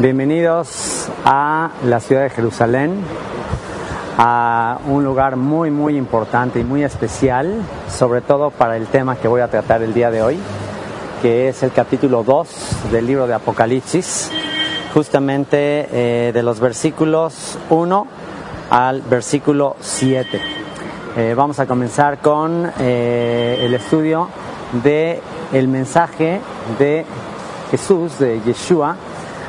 Bienvenidos a la ciudad de Jerusalén, a un lugar muy muy importante y muy especial, sobre todo para el tema que voy a tratar el día de hoy, que es el capítulo 2 del libro de Apocalipsis, justamente eh, de los versículos 1 al versículo 7. Eh, vamos a comenzar con eh, el estudio de el mensaje de Jesús, de Yeshua,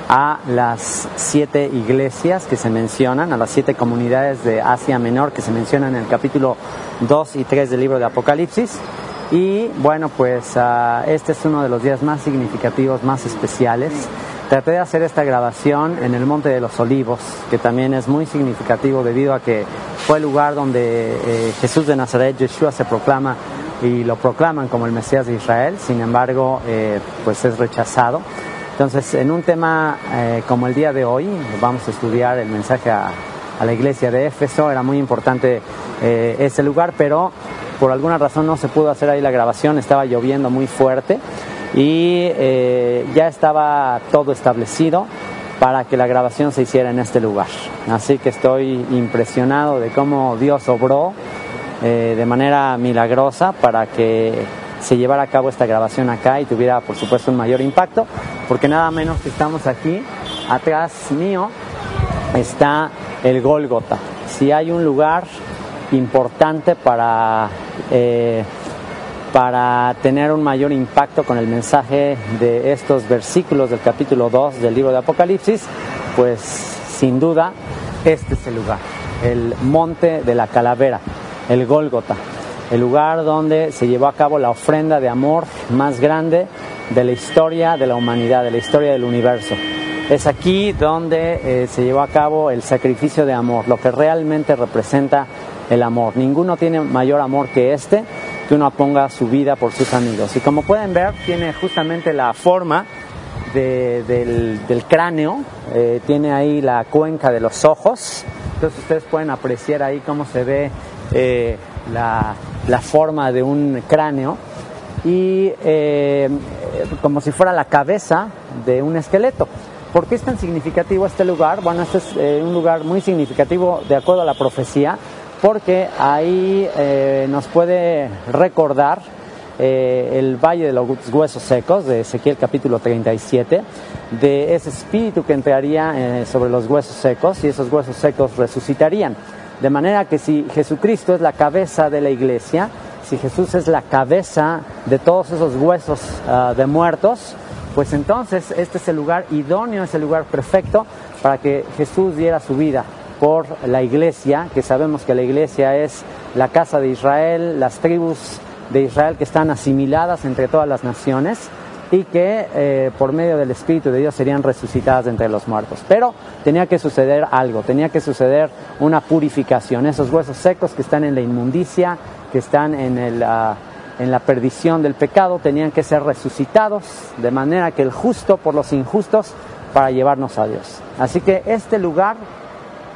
a las siete iglesias que se mencionan, a las siete comunidades de Asia Menor que se mencionan en el capítulo 2 y 3 del libro de Apocalipsis. Y bueno, pues uh, este es uno de los días más significativos, más especiales. Traté de hacer esta grabación en el Monte de los Olivos, que también es muy significativo debido a que fue el lugar donde eh, Jesús de Nazaret, Yeshua, se proclama y lo proclaman como el Mesías de Israel, sin embargo, eh, pues es rechazado. Entonces, en un tema eh, como el día de hoy, vamos a estudiar el mensaje a, la iglesia de Éfeso, era muy importante eh, ese lugar, pero por alguna razón no se pudo hacer ahí la grabación, estaba lloviendo muy fuerte y eh, ya estaba todo establecido para que la grabación se hiciera en este lugar. Así que estoy impresionado de cómo Dios obró de manera milagrosa para que se llevara a cabo esta grabación acá y tuviera por supuesto un mayor impacto, porque nada menos que estamos aquí, atrás mío está el Gólgota. Si hay un lugar importante para, eh, para tener un mayor impacto con el mensaje de estos versículos del capítulo 2 del libro de Apocalipsis, pues sin duda este es el lugar, el monte de la calavera, el Gólgota el lugar donde se llevó a cabo la ofrenda de amor más grande de la historia de la humanidad, de la historia del universo. Es aquí donde eh, se llevó a cabo el sacrificio de amor, lo que realmente representa el amor. Ninguno tiene mayor amor que este, que uno ponga su vida por sus amigos. Y como pueden ver, tiene justamente la forma de, del, cráneo, eh, tiene ahí la cuenca de los ojos. Entonces ustedes pueden apreciar ahí cómo se ve eh, la, forma de un cráneo y eh, como si fuera la cabeza de un esqueleto. ¿Por qué es tan significativo este lugar? Bueno, este es eh, un lugar muy significativo de acuerdo a la profecía, porque ahí eh, nos puede recordar el valle de los huesos secos de Ezequiel capítulo 37, de ese espíritu que entraría sobre los huesos secos y esos huesos secos resucitarían. De manera que si Jesucristo es la cabeza de la iglesia, si Jesús es la cabeza de todos esos huesos uh, de muertos, pues entonces este es el lugar idóneo, es el lugar perfecto para que Jesús diera su vida por la iglesia, que sabemos que la iglesia es la casa de Israel, las tribus de Israel que están asimiladas entre todas las naciones y que eh, por medio del Espíritu de Dios serían resucitadas entre los muertos. Pero tenía que suceder algo, tenía que suceder una purificación. Esos huesos secos que están en la inmundicia, que están en, el, uh, en la perdición del pecado, tenían que ser resucitados de manera que el justo por los injustos para llevarnos a Dios. Así que este lugar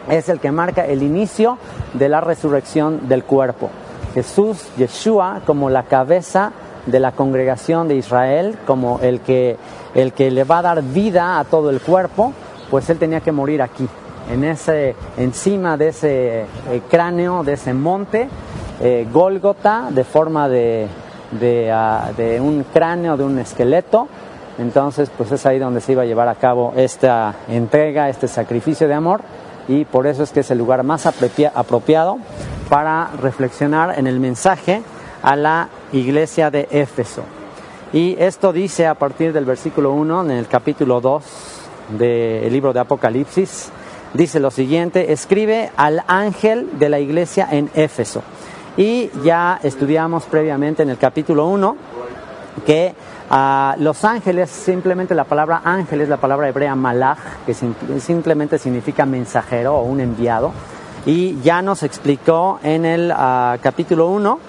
es el que marca el inicio de la resurrección del cuerpo. Jesús, Yeshua, como la cabeza de la congregación de Israel, como el que, el que le va a dar vida a todo el cuerpo, pues él tenía que morir aquí, en ese, encima de ese eh, cráneo, de ese monte, eh, Gólgota, de forma de, uh, de, un cráneo, de un esqueleto. Entonces, pues es ahí donde se iba a llevar a cabo esta entrega, este sacrificio de amor, y por eso es que es el lugar más apropiado para reflexionar en el mensaje a la iglesia de Éfeso. Y esto dice a partir del versículo 1 en el capítulo 2 del libro de Apocalipsis, dice lo siguiente, escribe al ángel de la iglesia en Éfeso. Y ya estudiamos previamente en el capítulo 1 que uh, los ángeles, simplemente la palabra ángel es la palabra hebrea malach, que sim simplemente significa mensajero o un enviado. Y ya nos explicó en el uh, capítulo 1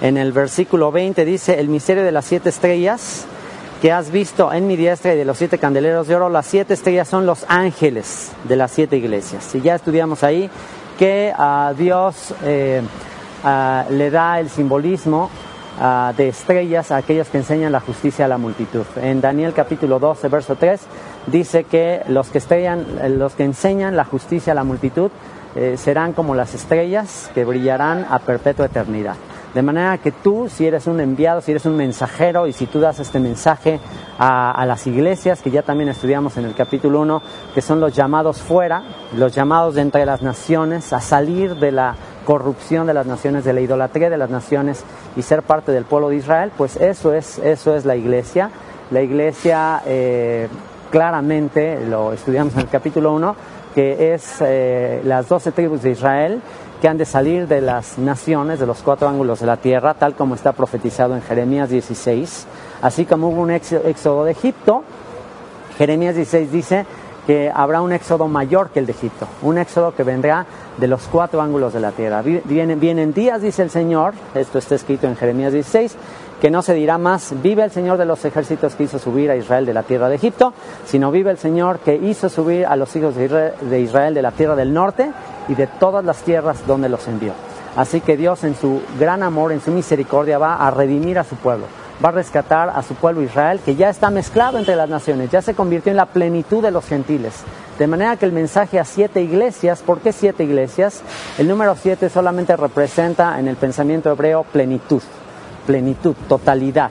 en el versículo 20 dice, el misterio de las siete estrellas que has visto en mi diestra y de los siete candeleros de oro, las siete estrellas son los ángeles de las siete iglesias. Y ya estudiamos ahí que a uh, Dios eh, uh, le da el simbolismo ah, de estrellas a aquellos que enseñan la justicia a la multitud. En Daniel capítulo 12, verso 3, dice que los que, los que enseñan la justicia a la multitud eh, serán como las estrellas que brillarán a perpetua eternidad. De manera que tú, si eres un enviado, si eres un mensajero y si tú das este mensaje a, las iglesias, que ya también estudiamos en el capítulo 1, que son los llamados fuera, los llamados de entre las naciones, a salir de la corrupción de las naciones, de la idolatría de las naciones y ser parte del pueblo de Israel, pues eso es, eso es la iglesia. La iglesia eh, claramente, lo estudiamos en el capítulo 1, que es eh, las doce tribus de Israel que han de salir de las naciones, de los cuatro ángulos de la tierra, tal como está profetizado en Jeremías 16. Así como hubo un éxodo de Egipto, Jeremías 16 dice que habrá un éxodo mayor que el de Egipto, un éxodo que vendrá de los cuatro ángulos de la tierra. Vienen, vienen días, dice el Señor, esto está escrito en Jeremías 16, que no se dirá más, vive el Señor de los ejércitos que hizo subir a Israel de la tierra de Egipto, sino vive el Señor que hizo subir a los hijos de Israel de la tierra del norte y de todas las tierras donde los envió. Así que Dios en su gran amor, en su misericordia, va a redimir a su pueblo, va a rescatar a su pueblo Israel, que ya está mezclado entre las naciones, ya se convirtió en la plenitud de los gentiles. De manera que el mensaje a siete iglesias, ¿por qué siete iglesias? El número siete solamente representa en el pensamiento hebreo plenitud, plenitud, totalidad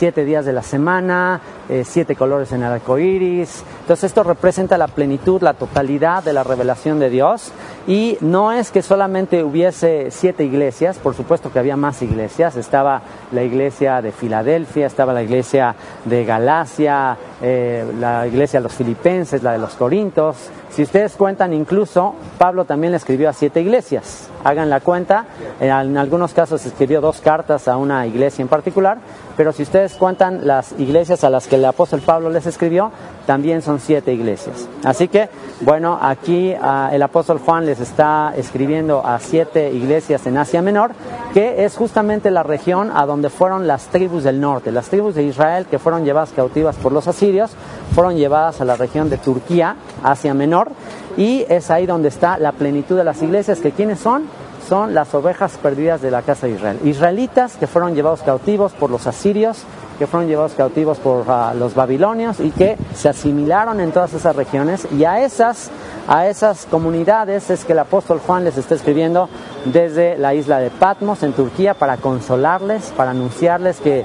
siete días de la semana, eh, siete colores en el arco iris. Entonces, esto representa la plenitud, la totalidad de la revelación de Dios. Y no es que solamente hubiese siete iglesias, por supuesto que había más iglesias. Estaba la iglesia de Filadelfia, estaba la iglesia de Galacia, eh, la iglesia de los filipenses, la de los corintos. Si ustedes cuentan, incluso Pablo también le escribió a siete iglesias. Hagan la cuenta. En algunos casos escribió dos cartas a una iglesia en particular, pero si ustedes cuentan las iglesias a las que el apóstol Pablo les escribió, también son siete iglesias. Así que, bueno, aquí ah, el apóstol Juan les está escribiendo a siete iglesias en Asia Menor, que es justamente la región a donde fueron las tribus del norte, las tribus de Israel que fueron llevadas cautivas por los asirios, fueron llevadas a la región de Turquía, Asia Menor, y es ahí donde está la plenitud de las iglesias, que quiénes son? Son las ovejas perdidas de la casa de Israel. Israelitas que fueron llevados cautivos por los asirios, que fueron llevados cautivos por ah, los babilonios y que se asimilaron en todas esas regiones y a esas a esas comunidades es que el apóstol Juan les está escribiendo desde la isla de Patmos en Turquía para consolarles, para anunciarles que,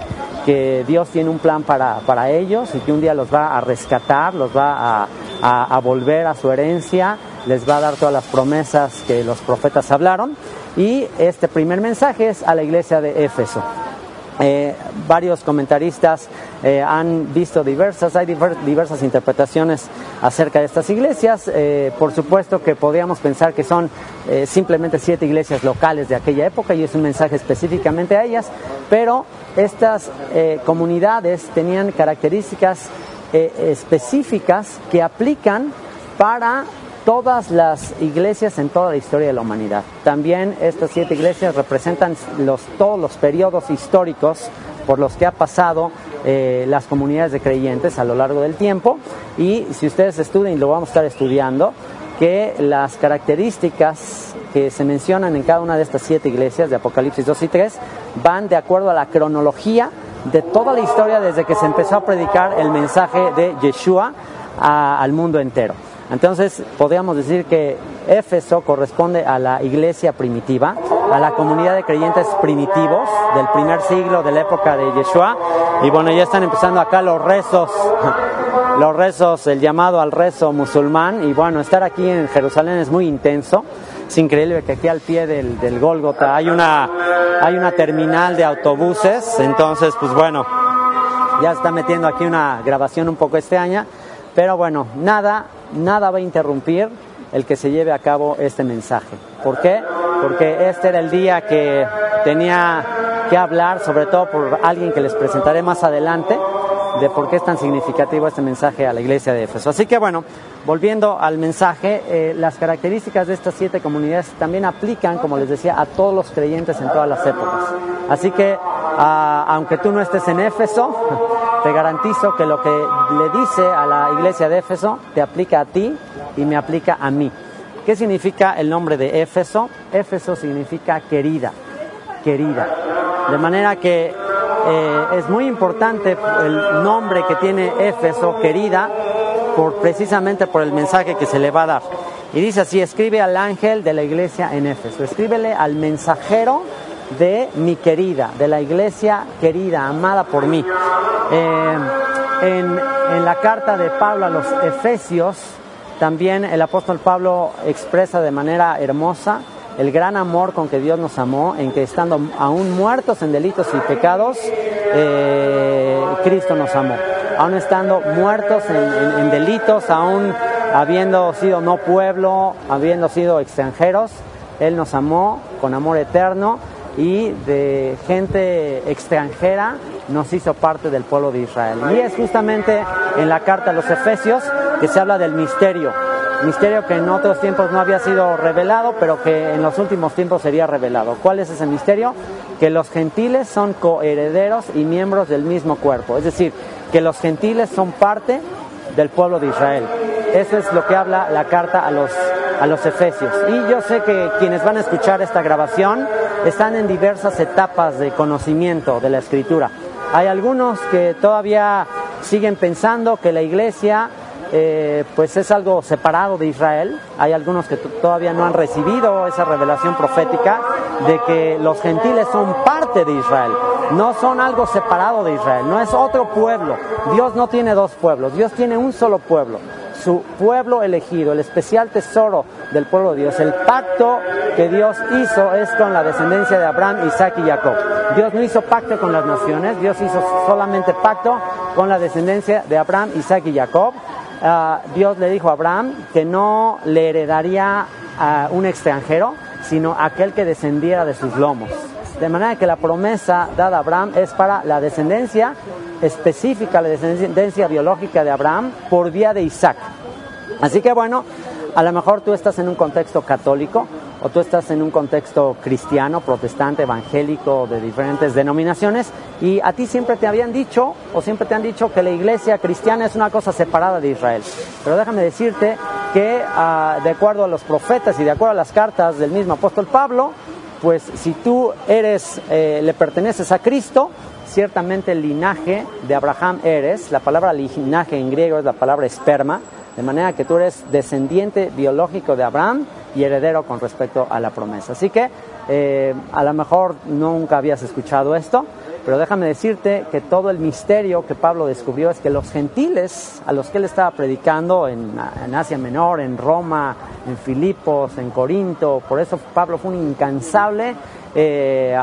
Dios tiene un plan para, para, ellos y que un día los va a rescatar, los va a, a volver a su herencia, les va a dar todas las promesas que los profetas hablaron. Y este primer mensaje es a la iglesia de Éfeso. Eh, varios comentaristas eh, han visto diversas, hay diversas interpretaciones acerca de estas iglesias. Eh, por supuesto que podríamos pensar que son simplemente siete iglesias locales de aquella época y es un mensaje específicamente a ellas, pero estas comunidades tenían características específicas que aplican para todas las iglesias en toda la historia de la humanidad. También estas siete iglesias representan los, todos los periodos históricos por los que ha pasado eh, las comunidades de creyentes a lo largo del tiempo y si ustedes estudian, lo vamos a estar estudiando, que las características que se mencionan en cada una de estas siete iglesias de Apocalipsis 2 y 3 van de acuerdo a la cronología de toda la historia desde que se empezó a predicar el mensaje de Yeshua al mundo entero. Entonces, podríamos decir que Éfeso corresponde a la iglesia primitiva, a la comunidad de creyentes primitivos del primer siglo de la época de Yeshua. Y bueno, ya están empezando acá los rezos, los rezos, el llamado al rezo musulmán. Y bueno, estar aquí en Jerusalén es muy intenso. Es increíble que aquí al pie del, del Gólgota hay una, hay una terminal de autobuses. Entonces, pues bueno, ya está metiendo aquí una grabación un poco extraña. Pero bueno, nada, nada va a interrumpir el que se lleve a cabo este mensaje. ¿Por qué? Porque este era el día que tenía que hablar, sobre todo por alguien que les presentaré más adelante, de por qué es tan significativo este mensaje a la iglesia de Éfeso. Así que bueno, volviendo al mensaje, eh, las características de estas siete comunidades también aplican, como les decía, a todos los creyentes en todas las épocas. Así que, ah, aunque tú no estés en Éfeso, te garantizo que lo que le dice a la iglesia de Éfeso te aplica a ti y me aplica a mí. ¿Qué significa el nombre de Éfeso? Éfeso significa querida, querida. De manera que eh, es muy importante el nombre que tiene Éfeso, querida, por, precisamente por el mensaje que se le va a dar. Y dice así, escribe al ángel de la iglesia en Éfeso, escríbele al mensajero de mi querida, de la iglesia querida, amada por mí. Eh, en, la carta de Pablo a los Efesios, también el apóstol Pablo expresa de manera hermosa el gran amor con que Dios nos amó, en que estando aún muertos en delitos y pecados, eh, Cristo nos amó. Aún estando muertos en, delitos, aún habiendo sido no pueblo, habiendo sido extranjeros, Él nos amó con amor eterno y de gente extranjera nos hizo parte del pueblo de Israel. Y es justamente en la carta a los Efesios que se habla del misterio, misterio que en otros tiempos no había sido revelado, pero que en los últimos tiempos sería revelado. ¿Cuál es ese misterio? Que los gentiles son coherederos y miembros del mismo cuerpo, es decir, que los gentiles son parte del pueblo de Israel. Eso es lo que habla la carta a los, a los Efesios. Y yo sé que quienes van a escuchar esta grabación están en diversas etapas de conocimiento de la escritura. Hay algunos que todavía siguen pensando que la iglesia eh, pues es algo separado de Israel. Hay algunos que todavía no han recibido esa revelación profética de que los gentiles son parte de Israel, no son algo separado de Israel, no es otro pueblo. Dios no tiene dos pueblos, Dios tiene un solo pueblo su pueblo elegido, el especial tesoro del pueblo de Dios. El pacto que Dios hizo es con la descendencia de Abraham, Isaac y Jacob. Dios no hizo pacto con las naciones, Dios hizo solamente pacto con la descendencia de Abraham, Isaac y Jacob. Ah, Dios le dijo a Abraham que no le heredaría a un extranjero, sino aquel que descendiera de sus lomos. De manera que la promesa dada a Abraham es para la descendencia específica, la descendencia biológica de Abraham por vía de Isaac. Así que bueno, a lo mejor tú estás en un contexto católico o tú estás en un contexto cristiano, protestante, evangélico, de diferentes denominaciones, y a ti siempre te habían dicho o siempre te han dicho que la iglesia cristiana es una cosa separada de Israel. Pero déjame decirte que ah, de acuerdo a los profetas y de acuerdo a las cartas del mismo apóstol Pablo, pues si tú eres, eh, le perteneces a Cristo, ciertamente el linaje de Abraham eres, la palabra linaje en griego es la palabra esperma, de manera que tú eres descendiente biológico de Abraham y heredero con respecto a la promesa. Así que eh, a lo mejor nunca habías escuchado esto, pero déjame decirte que todo el misterio que Pablo descubrió es que los gentiles a los que él estaba predicando en, Asia Menor, en Roma, en Filipos, en Corinto, por eso Pablo fue un incansable, eh,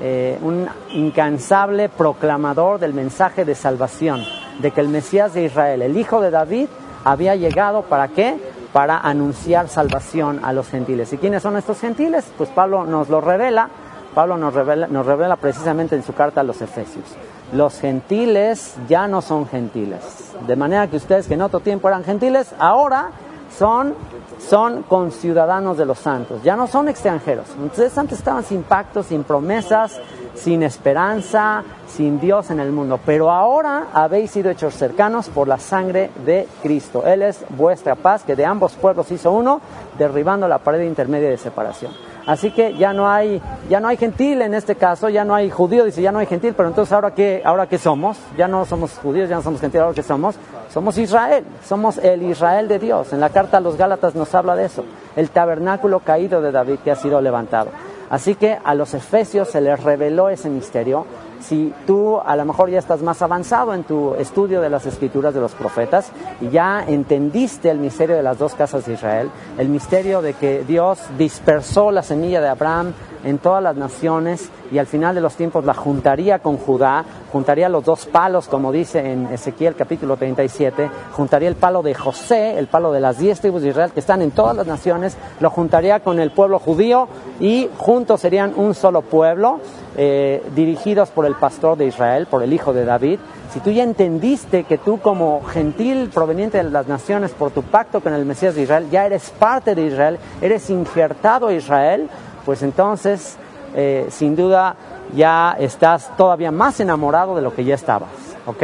eh, un incansable proclamador del mensaje de salvación, de que el Mesías de Israel, el hijo de David, había llegado para qué? Para anunciar salvación a los gentiles. ¿Y quiénes son estos gentiles? Pues Pablo nos lo revela Pablo nos revela, nos revela precisamente en su carta a los Efesios. Los gentiles ya no son gentiles. De manera que ustedes que en otro tiempo eran gentiles, ahora son, son conciudadanos de los santos. Ya no son extranjeros. Ustedes antes estaban sin pactos, sin promesas, sin esperanza, sin Dios en el mundo. Pero ahora habéis sido hechos cercanos por la sangre de Cristo. Él es vuestra paz, que de ambos pueblos hizo uno, derribando la pared intermedia de separación. Así que ya no hay, ya no hay gentil en este caso, ya no hay judío, dice ya no hay gentil, pero entonces ahora qué, ahora qué somos? Ya no somos judíos, ya no somos gentil, ahora qué somos? Somos Israel, somos el Israel de Dios. En la carta a los Gálatas nos habla de eso, el tabernáculo caído de David que ha sido levantado. Así que a los efesios se les reveló ese misterio si tú a lo mejor ya estás más avanzado en tu estudio de las escrituras de los profetas y ya entendiste el misterio de las dos casas de Israel, el misterio de que Dios dispersó la semilla de Abraham en todas las naciones y al final de los tiempos la juntaría con Judá, juntaría los dos palos, como dice en Ezequiel capítulo 37, juntaría el palo de José, el palo de las diez tribus de Israel que están en todas las naciones, lo juntaría con el pueblo judío y juntos serían un solo pueblo, eh, dirigidos por el pastor de Israel, por el hijo de David. Si tú ya entendiste que tú como gentil proveniente de las naciones por tu pacto con el Mesías de Israel, ya eres parte de Israel, eres injertado a Israel, pues entonces, eh, sin duda, ya estás todavía más enamorado de lo que ya estabas, ¿ok?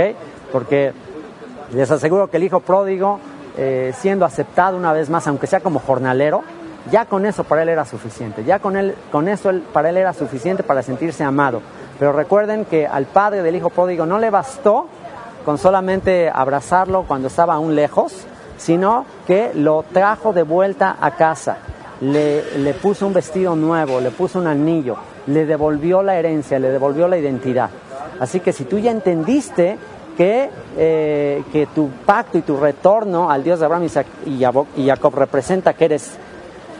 Porque les aseguro que el hijo pródigo, eh, siendo aceptado una vez más, aunque sea como jornalero, ya con eso para él era suficiente, ya con, él, con eso para él era suficiente para sentirse amado. Pero recuerden que al padre del hijo pródigo no le bastó con solamente abrazarlo cuando estaba aún lejos, sino que lo trajo de vuelta a casa, le, le puso un vestido nuevo, le puso un anillo, le devolvió la herencia, le devolvió la identidad. Así que si tú ya entendiste que, eh, que tu pacto y tu retorno al Dios de Abraham y Jacob representa que eres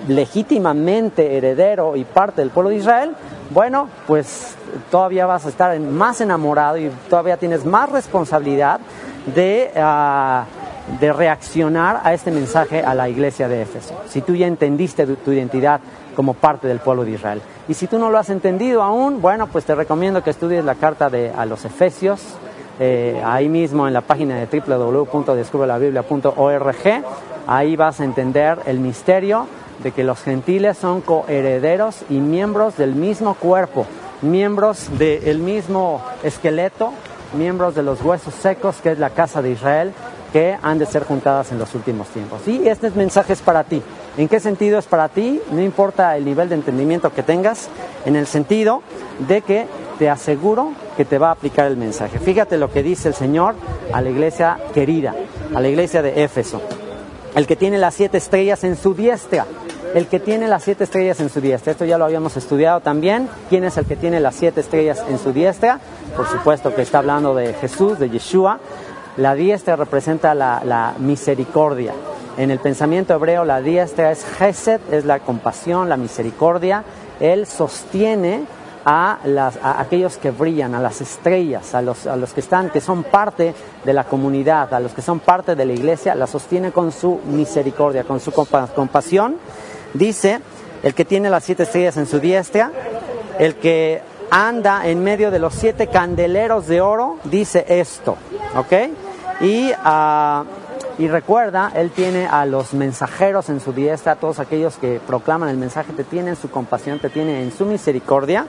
legítimamente heredero y parte del pueblo de Israel, bueno, pues todavía vas a estar más enamorado y todavía tienes más responsabilidad de, ah, de reaccionar a este mensaje a la iglesia de Éfeso. Si tú ya entendiste tu, identidad como parte del pueblo de Israel. Y si tú no lo has entendido aún, bueno, pues te recomiendo que estudies la carta de, a los Efesios, eh, ahí mismo en la página de www.descubrelabiblia.org. Ahí vas a entender el misterio de que los gentiles son coherederos y miembros del mismo cuerpo, miembros del mismo esqueleto, miembros de los huesos secos, que es la casa de Israel, que han de ser juntadas en los últimos tiempos. Y este mensaje es para ti. ¿En qué sentido es para ti? No importa el nivel de entendimiento que tengas, en el sentido de que te aseguro que te va a aplicar el mensaje. Fíjate lo que dice el Señor a la iglesia querida, a la iglesia de Éfeso. El que tiene las siete estrellas en su diestra el que tiene las siete estrellas en su diestra. Esto ya lo habíamos estudiado también. ¿Quién es el que tiene las siete estrellas en su diestra? Por supuesto que está hablando de Jesús, de Yeshua. La diestra representa la, misericordia. En el pensamiento hebreo la diestra es Gesed, es la compasión, la misericordia. Él sostiene a, aquellos que brillan, a las estrellas, a los, a los que están, que son parte de la comunidad, a los que son parte de la iglesia, la sostiene con su misericordia, con su compasión Dice, el que tiene las siete estrellas en su diestra, el que anda en medio de los siete candeleros de oro, dice esto, ¿ok? Y, uh, y recuerda, él tiene a los mensajeros en su diestra, todos aquellos que proclaman el mensaje, te tienen su compasión, te tienen en su misericordia.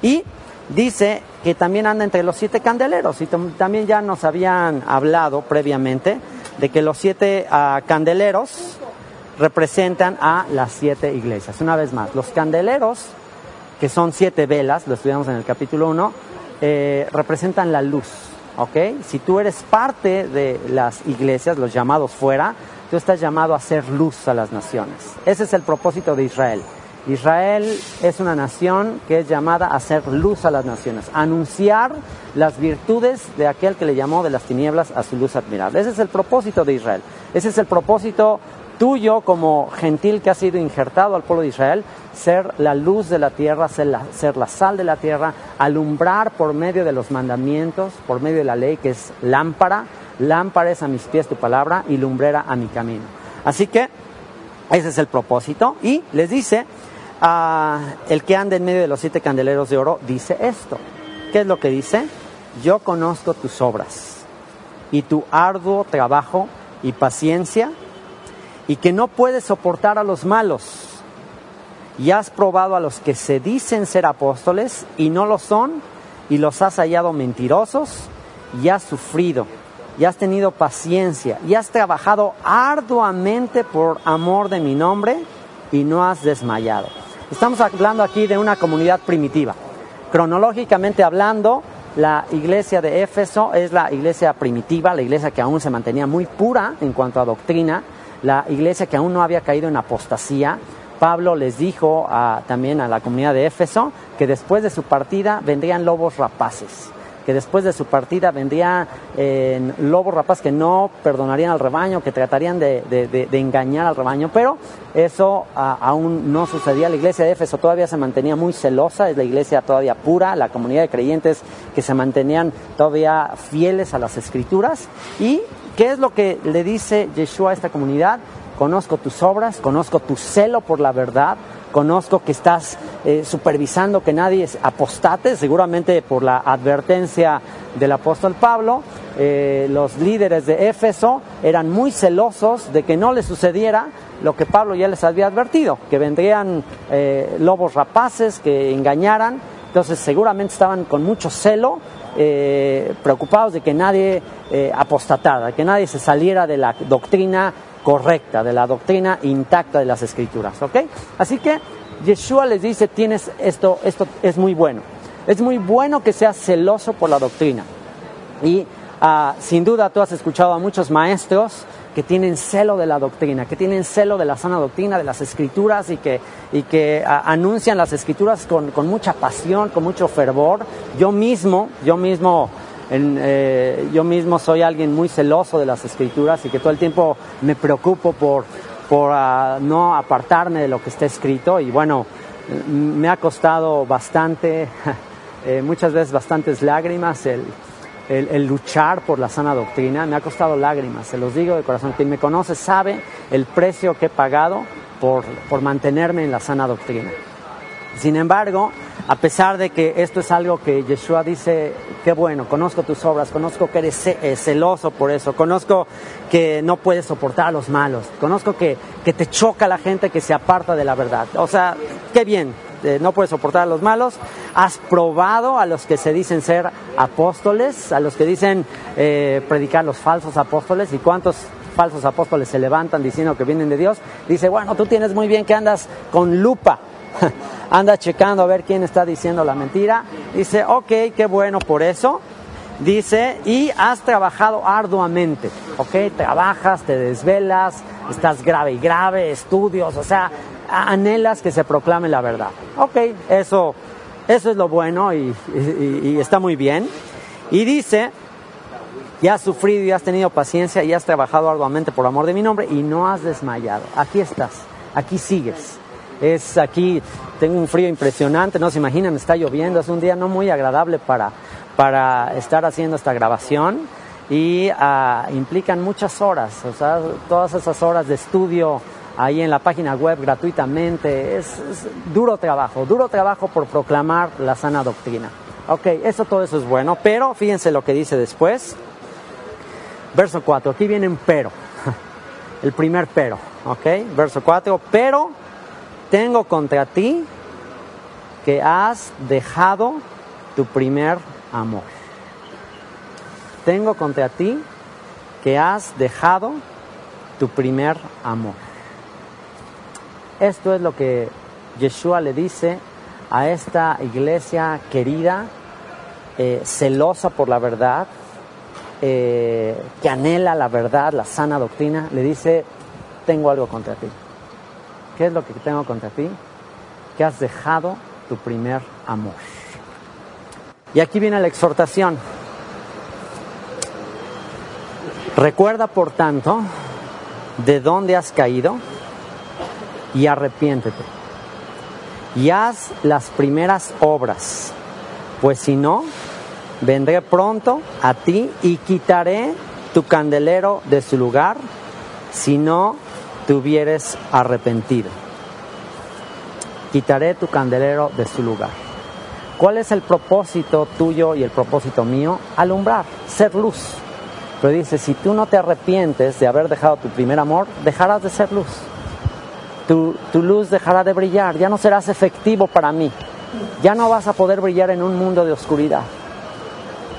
Y dice que también anda entre los siete candeleros. Y también ya nos habían hablado previamente de que los siete uh, candeleros representan a las siete iglesias. Una vez más, los candeleros, que son siete velas, lo estudiamos en el capítulo 1, eh, representan la luz. ¿ok? Si tú eres parte de las iglesias, los llamados fuera, tú estás llamado a hacer luz a las naciones. Ese es el propósito de Israel. Israel es una nación que es llamada a hacer luz a las naciones, anunciar las virtudes de aquel que le llamó de las tinieblas a su luz admirable. Ese es el propósito de Israel. Ese es el propósito tuyo como gentil que ha sido injertado al pueblo de Israel, ser la luz de la tierra, ser la, sal de la tierra, alumbrar por medio de los mandamientos, por medio de la ley que es lámpara, lámpara es a mis pies tu palabra y lumbrera a mi camino. Así que ese es el propósito y les dice, uh, el que anda en medio de los siete candeleros de oro dice esto. ¿Qué es lo que dice? Yo conozco tus obras y tu arduo trabajo y paciencia y que no puedes soportar a los malos. Y has probado a los que se dicen ser apóstoles y no lo son, y los has hallado mentirosos, y has sufrido, y has tenido paciencia, y has trabajado arduamente por amor de mi nombre, y no has desmayado. Estamos hablando aquí de una comunidad primitiva. Cronológicamente hablando, la iglesia de Éfeso es la iglesia primitiva, la iglesia que aún se mantenía muy pura en cuanto a doctrina, la iglesia que aún no había caído en apostasía, Pablo les dijo también a la comunidad de Éfeso que después de su partida vendrían lobos rapaces, que después de su partida vendrían eh, lobos rapaces que no perdonarían al rebaño, que tratarían de, engañar al rebaño, pero eso aún no sucedía. La iglesia de Éfeso todavía se mantenía muy celosa, es la iglesia todavía pura, la comunidad de creyentes que se mantenían todavía fieles a las escrituras y ¿Qué es lo que le dice Yeshua a esta comunidad? Conozco tus obras, conozco tu celo por la verdad, conozco que estás eh, supervisando que nadie apostate, seguramente por la advertencia del apóstol Pablo. Eh, los líderes de Éfeso eran muy celosos de que no les sucediera lo que Pablo ya les había advertido, que vendrían eh, lobos rapaces que engañaran. Entonces seguramente estaban con mucho celo eh, preocupados de que nadie eh, apostatara, que nadie se saliera de la doctrina correcta, de la doctrina intacta de las escrituras. Así que Yeshua les dice, tienes esto, esto es muy bueno. es muy bueno que seas celoso por la doctrina. Y ah, sin duda tú has escuchado a muchos maestros que tienen celo de la doctrina, que tienen celo de la sana doctrina, de las escrituras y que, y que anuncian las escrituras con, con, mucha pasión, con mucho fervor. Yo mismo, yo mismo, eh, yo mismo soy alguien muy celoso de las escrituras y que todo el tiempo me preocupo por, por uh, no apartarme de lo que está escrito y bueno, me ha costado bastante, eh, muchas veces bastantes lágrimas el el, luchar por la sana doctrina. Me ha costado lágrimas, se los digo de corazón. Quien me conoce sabe el precio que he pagado por, por mantenerme en la sana doctrina. Sin embargo, a pesar de que esto es algo que Yeshua dice, qué bueno, conozco tus obras, conozco que eres eh, celoso por eso, conozco que no puedes soportar a los malos, conozco que, que te choca la gente que se aparta de la verdad. O sea, qué bien, eh, no puedes soportar a los malos, has probado a los que se dicen ser apóstoles, a los que dicen eh, predicar los falsos apóstoles y cuántos falsos apóstoles se levantan diciendo que vienen de Dios. Dice, bueno, tú tienes muy bien que andas con lupa, andas checando a ver quién está diciendo la mentira. Dice, ok, qué bueno por eso. Dice, y has trabajado arduamente, ok, trabajas, te desvelas, estás grave y grave, estudios, o sea, anhelas que se proclame la verdad. Ok, eso, eso es lo bueno y, está muy bien. Y dice, y has sufrido y has tenido paciencia y has trabajado arduamente por amor de mi nombre y no has desmayado. Aquí estás, aquí sigues. Es aquí, tengo un frío impresionante, no se imaginan, está lloviendo, es un día no muy agradable para, para estar haciendo esta grabación y ah, implican muchas horas, o sea, todas esas horas de estudio ahí en la página web gratuitamente. Es, duro trabajo, duro trabajo por proclamar la sana doctrina. Ok, eso todo eso es bueno, pero fíjense lo que dice después. Verso 4, aquí viene un pero. El primer pero, ok, verso 4, pero tengo contra ti que has dejado tu primer amor. Tengo contra ti que has dejado tu primer amor. Esto es lo que Yeshua le dice a esta iglesia querida, eh, celosa por la verdad, eh, que anhela la verdad, la sana doctrina, le dice, tengo algo contra ti. ¿Qué es lo que tengo contra ti? Que has dejado tu primer amor. Y aquí viene la exhortación. Recuerda, por tanto, de dónde has caído y arrepiéntete. Y haz las primeras obras, pues si no, vendré pronto a ti y quitaré tu candelero de su lugar si no te hubieres arrepentido. Quitaré tu candelero de su lugar. ¿Cuál es el propósito tuyo y el propósito mío? Alumbrar, ser luz. Pero dice, si tú no te arrepientes de haber dejado tu primer amor, dejarás de ser luz tu, luz dejará de brillar, ya no serás efectivo para mí, ya no vas a poder brillar en un mundo de oscuridad.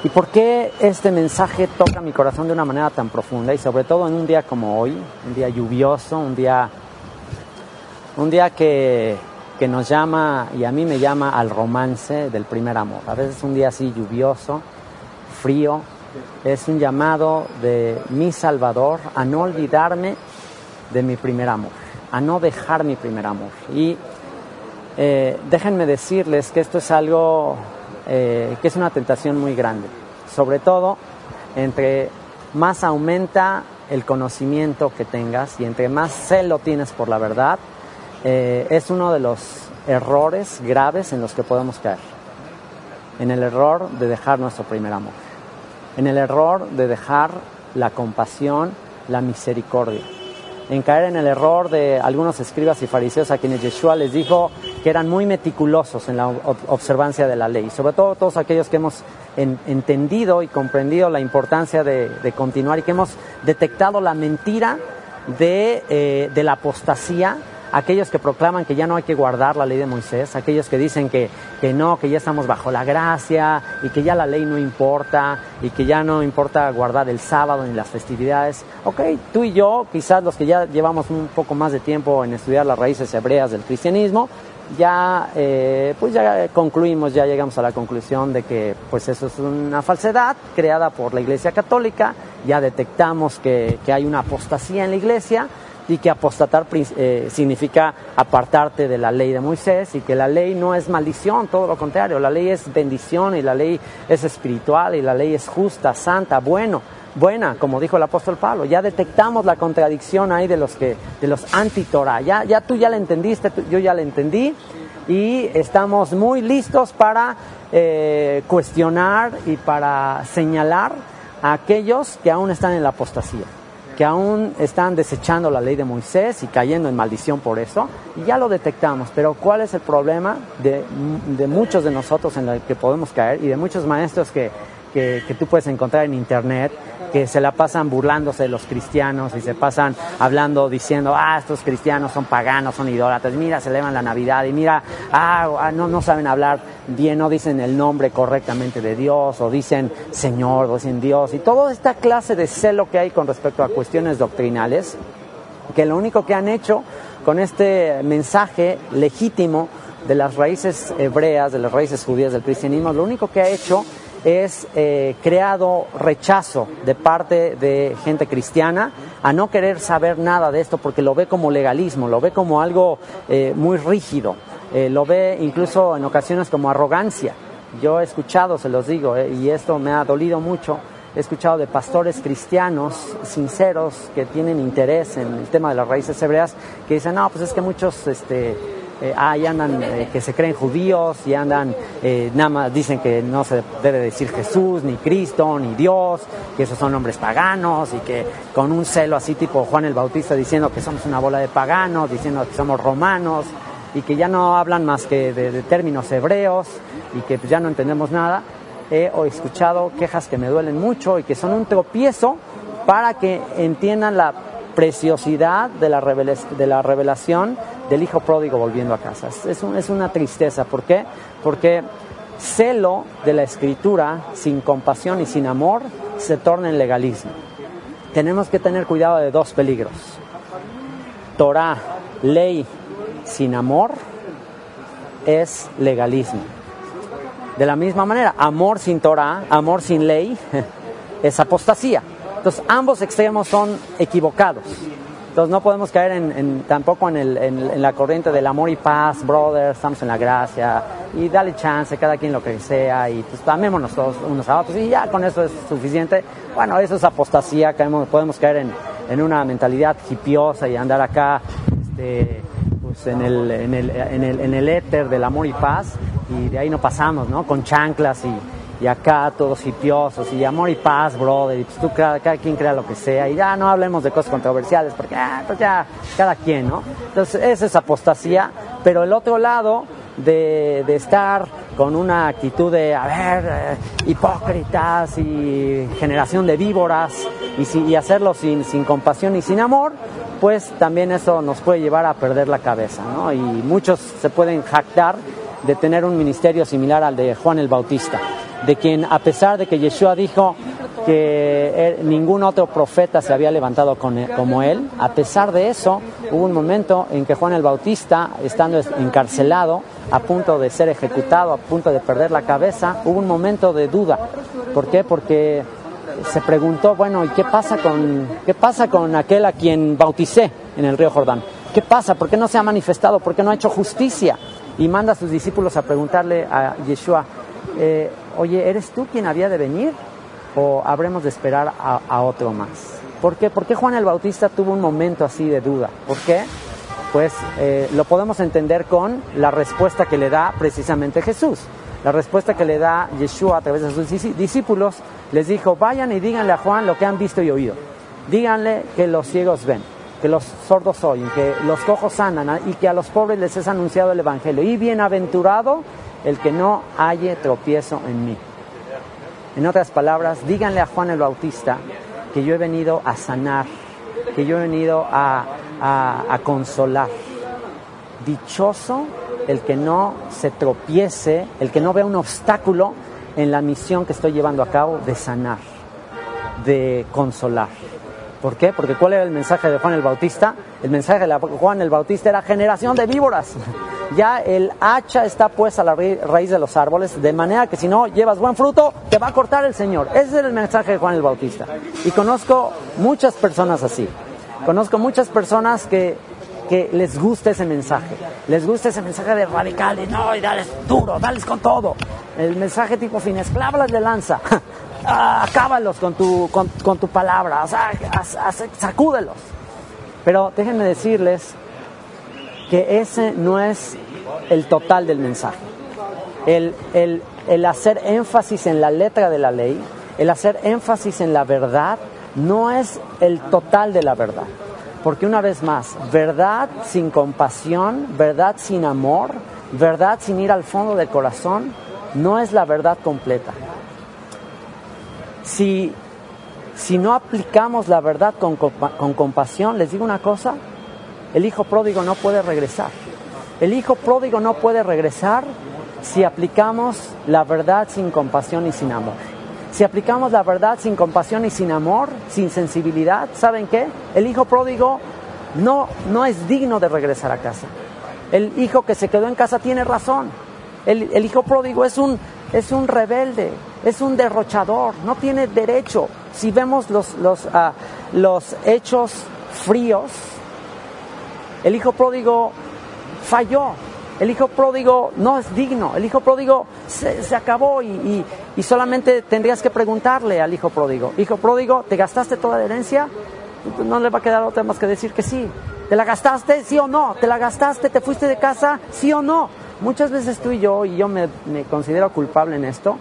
¿Y por qué este mensaje toca mi corazón de una manera tan profunda y sobre todo en un día como hoy, un día lluvioso, un día, un día que, que nos llama y a mí me llama al romance del primer amor? A veces un día así lluvioso, frío, es un llamado de mi Salvador a no olvidarme de mi primer amor a no dejar mi primer amor. Y eh, déjenme decirles que esto es algo eh, que es una tentación muy grande, sobre todo entre más aumenta el conocimiento que tengas y entre más celo tienes por la verdad, eh, es uno de los errores graves en los que podemos caer. En el error de dejar nuestro primer amor. En el error de dejar la compasión, la misericordia en caer en el error de algunos escribas y fariseos a quienes Yeshua les dijo que eran muy meticulosos en la observancia de la ley, sobre todo todos aquellos que hemos entendido y comprendido la importancia de, continuar y que hemos detectado la mentira de, eh, de la apostasía aquellos que proclaman que ya no hay que guardar la ley de Moisés, aquellos que dicen que, que, no, que ya estamos bajo la gracia y que ya la ley no importa y que ya no importa guardar el sábado ni las festividades. Ok, tú y yo, quizás los que ya llevamos un poco más de tiempo en estudiar las raíces hebreas del cristianismo, ya, eh, pues ya concluimos, ya llegamos a la conclusión de que pues eso es una falsedad creada por la Iglesia Católica, ya detectamos que, que hay una apostasía en la Iglesia y que apostatar eh, significa apartarte de la ley de Moisés y que la ley no es maldición, todo lo contrario, la ley es bendición y la ley es espiritual y la ley es justa, santa, bueno, buena, como dijo el apóstol Pablo. Ya detectamos la contradicción ahí de los que de los anti Torah. Ya ya tú ya la entendiste, yo ya la entendí y estamos muy listos para eh, cuestionar y para señalar a aquellos que aún están en la apostasía que aún están desechando la ley de Moisés y cayendo en maldición por eso, y ya lo detectamos, pero ¿cuál es el problema de, de muchos de nosotros en el que podemos caer y de muchos maestros que, que, que, tú puedes encontrar en internet que se la pasan burlándose de los cristianos y se pasan hablando, diciendo, ah, estos cristianos son paganos, son idólatras, mira, celebran la Navidad y mira, ah, ah, no, no saben hablar bien, no dicen el nombre correctamente de Dios o dicen Señor o dicen Dios y toda esta clase de celo que hay con respecto a cuestiones doctrinales, que lo único que han hecho con este mensaje legítimo de las raíces hebreas, de las raíces judías del cristianismo, lo único que ha hecho es eh, creado rechazo de parte de gente cristiana a no querer saber nada de esto porque lo ve como legalismo, lo ve como algo eh, muy rígido, eh, lo ve incluso en ocasiones como arrogancia. Yo he escuchado, se los digo, eh, y esto me ha dolido mucho, he escuchado de pastores cristianos sinceros que tienen interés en el tema de las raíces hebreas que dicen, no, pues es que muchos... Este, eh, ahí andan eh, que se creen judíos y andan, eh, nada más dicen que no se debe decir Jesús, ni Cristo, ni Dios, que esos son nombres paganos y que con un celo así tipo Juan el Bautista diciendo que somos una bola de paganos, diciendo que somos romanos y que ya no hablan más que de, términos hebreos y que ya no entendemos nada. He escuchado quejas que me duelen mucho y que son un tropiezo para que entiendan la preciosidad de la, de la revelación del hijo pródigo volviendo a casa. Es, un, es una tristeza. ¿Por qué? Porque celo de la escritura sin compasión y sin amor se torna en legalismo. Tenemos que tener cuidado de dos peligros. Torah, ley sin amor, es legalismo. De la misma manera, amor sin Torah, amor sin ley, es apostasía. Entonces, ambos extremos son equivocados. Entonces, no podemos caer en, en, tampoco en, el, en, la corriente del amor y paz, brother, estamos en la gracia, y dale chance, cada quien lo que sea, y pues amémonos todos unos a otros, y ya con eso es suficiente. Bueno, eso es apostasía, caemos, podemos caer en, en una mentalidad hipiosa y andar acá este, pues en, el, en, el, en, el, en el éter del amor y paz, y de ahí no pasamos, ¿no? Con chanclas y y acá todos hipiosos y amor y paz, brother, y pues tú cada, quien crea lo que sea y ya no hablemos de cosas controversiales porque ah, pues ya cada quien, ¿no? Entonces esa es apostasía, pero el otro lado de, de estar con una actitud de, a ver, eh, hipócritas y generación de víboras y, si, y hacerlo sin, sin compasión y sin amor, pues también eso nos puede llevar a perder la cabeza, ¿no? Y muchos se pueden jactar de tener un ministerio similar al de Juan el Bautista de quien a pesar de que Yeshua dijo que ningún otro profeta se había levantado como él, a pesar de eso, hubo un momento en que Juan el Bautista, estando encarcelado, a punto de ser ejecutado, a punto de perder la cabeza, hubo un momento de duda. ¿Por qué? Porque se preguntó, bueno, ¿y qué pasa con, qué pasa con aquel a quien bauticé en el río Jordán? ¿Qué pasa? ¿Por qué no se ha manifestado? ¿Por qué no ha hecho justicia? Y manda a sus discípulos a preguntarle a Yeshua, eh, oye, ¿eres tú quien había de venir o habremos de esperar a, otro más? ¿Por qué? ¿Por qué Juan el Bautista tuvo un momento así de duda? ¿Por qué? Pues eh, lo podemos entender con la respuesta que le da precisamente Jesús. La respuesta que le da Yeshua a través de sus discípulos, les dijo, vayan y díganle a Juan lo que han visto y oído. Díganle que los ciegos ven, que los sordos oyen, que los cojos sanan y que a los pobres les es anunciado el Evangelio. Y bienaventurado el que no halle tropiezo en mí. En otras palabras, díganle a Juan el Bautista que yo he venido a sanar, que yo he venido a consolar. Dichoso el que no se tropiece, el que no vea un obstáculo en la misión que estoy llevando a cabo de sanar, de consolar. ¿Por qué? Porque ¿cuál era el mensaje de Juan el Bautista? El mensaje de Juan el Bautista era generación de víboras. Ya el hacha está puesta a la raíz de los árboles, de manera que si no llevas buen fruto, te va a cortar el Señor. Ese es el mensaje de Juan el Bautista. Y conozco muchas personas así. Conozco muchas personas que, que les gusta ese mensaje. Les gusta ese mensaje de radicales, no, y dales duro, dales con todo. El mensaje tipo fines, clávalas de lanza. Ah, acábalos con tu, con, tu palabra, o sea, sacúdelos. Pero déjenme decirles que ese no es el total del mensaje. El, el, hacer énfasis en la letra de la ley, el hacer énfasis en la verdad, no es el total de la verdad. Porque una vez más, verdad sin compasión, verdad sin amor, verdad sin ir al fondo del corazón, no es la verdad completa. Si, si no aplicamos la verdad con, con compasión, les digo una cosa, el hijo pródigo no puede regresar. El hijo pródigo no puede regresar si aplicamos la verdad sin compasión y sin amor. Si aplicamos la verdad sin compasión y sin amor, sin sensibilidad, ¿saben qué? El hijo pródigo no, no es digno de regresar a casa. El hijo que se quedó en casa tiene razón. El, el hijo pródigo es un, es un rebelde, es un derrochador, no tiene derecho. Si vemos los, los, uh, los hechos fríos, el hijo pródigo falló. El hijo pródigo no es digno. El hijo pródigo se, acabó y, solamente tendrías que preguntarle al hijo pródigo. Hijo pródigo, ¿te gastaste toda la herencia? No le va a quedar otra más que decir que sí. ¿Te la gastaste? ¿Sí o no? ¿Te la gastaste? ¿Te fuiste de casa? ¿Sí o no? Muchas veces tú y yo, y yo me, considero culpable en esto,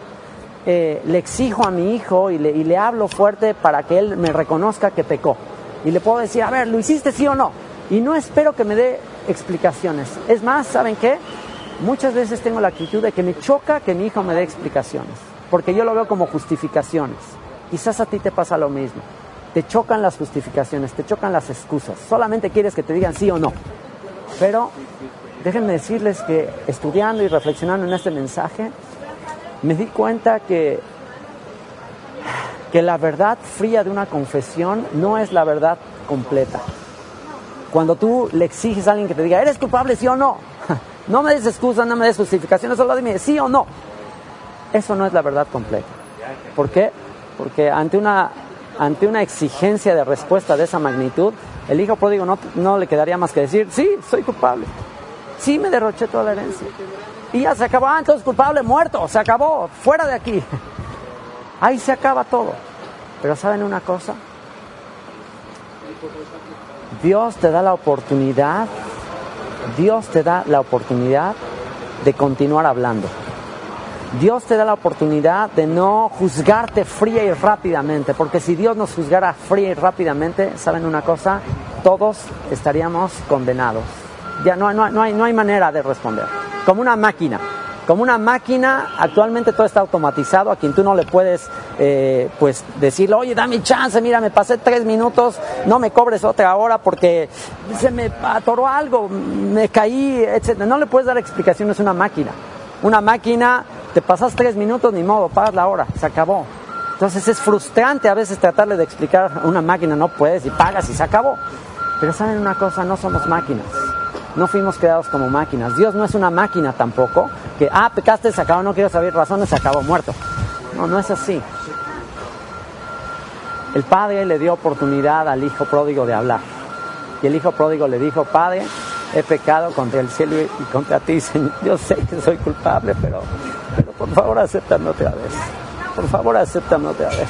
eh, le exijo a mi hijo y le, y le hablo fuerte para que él me reconozca que pecó. Y le puedo decir, a ver, ¿lo hiciste sí o no? Y no espero que me dé explicaciones. Es más, ¿saben qué? Muchas veces tengo la actitud de que me choca que mi hijo me dé explicaciones, porque yo lo veo como justificaciones. Quizás a ti te pasa lo mismo. Te chocan las justificaciones, te chocan las excusas. Solamente quieres que te digan sí o no. Pero déjenme decirles que estudiando y reflexionando en este mensaje, me di cuenta que, que la verdad fría de una confesión no es la verdad completa. Cuando tú le exiges a alguien que te diga, ¿eres culpable, sí o no? No me des excusas, no me des justificaciones, solo dime sí o no. Eso no es la verdad completa. ¿Por qué? Porque ante una, ante una exigencia de respuesta de esa magnitud, el hijo pródigo no, no le quedaría más que decir, sí, soy culpable. Sí, me derroché toda la herencia. Y ya se acabó, ah, entonces culpable, muerto, se acabó, fuera de aquí. Ahí se acaba todo. Pero ¿saben una cosa? Dios te da la oportunidad, Dios te da la oportunidad de continuar hablando. Dios te da la oportunidad de no juzgarte fría y rápidamente, porque si Dios nos juzgara fría y rápidamente, ¿saben una cosa? Todos estaríamos condenados. Ya no, no, no, hay, no hay manera de responder. Como una máquina como una máquina, actualmente todo está automatizado, a quien tú no le puedes eh, pues decirle, oye, dame chance, mira, me pasé tres minutos, no me cobres otra hora porque se me atoró algo, me caí, etc. No le puedes dar explicaciones a una máquina. Una máquina, te pasas tres minutos, ni modo, pagas la hora, se acabó. Entonces es frustrante a veces tratarle de explicar a una máquina, no puedes y pagas y se acabó. Pero saben una cosa, no somos máquinas. No fuimos creados como máquinas. Dios no es una máquina tampoco, que, ah, pecaste, se acabó, no quiero saber razones, se acabó, muerto. No, no es así. El padre le dio oportunidad al hijo pródigo de hablar. Y el hijo pródigo le dijo, Padre, he pecado contra el cielo y contra ti, Señor. Yo sé que soy culpable, pero, pero por favor acéptame otra vez. Por favor acéptame otra vez.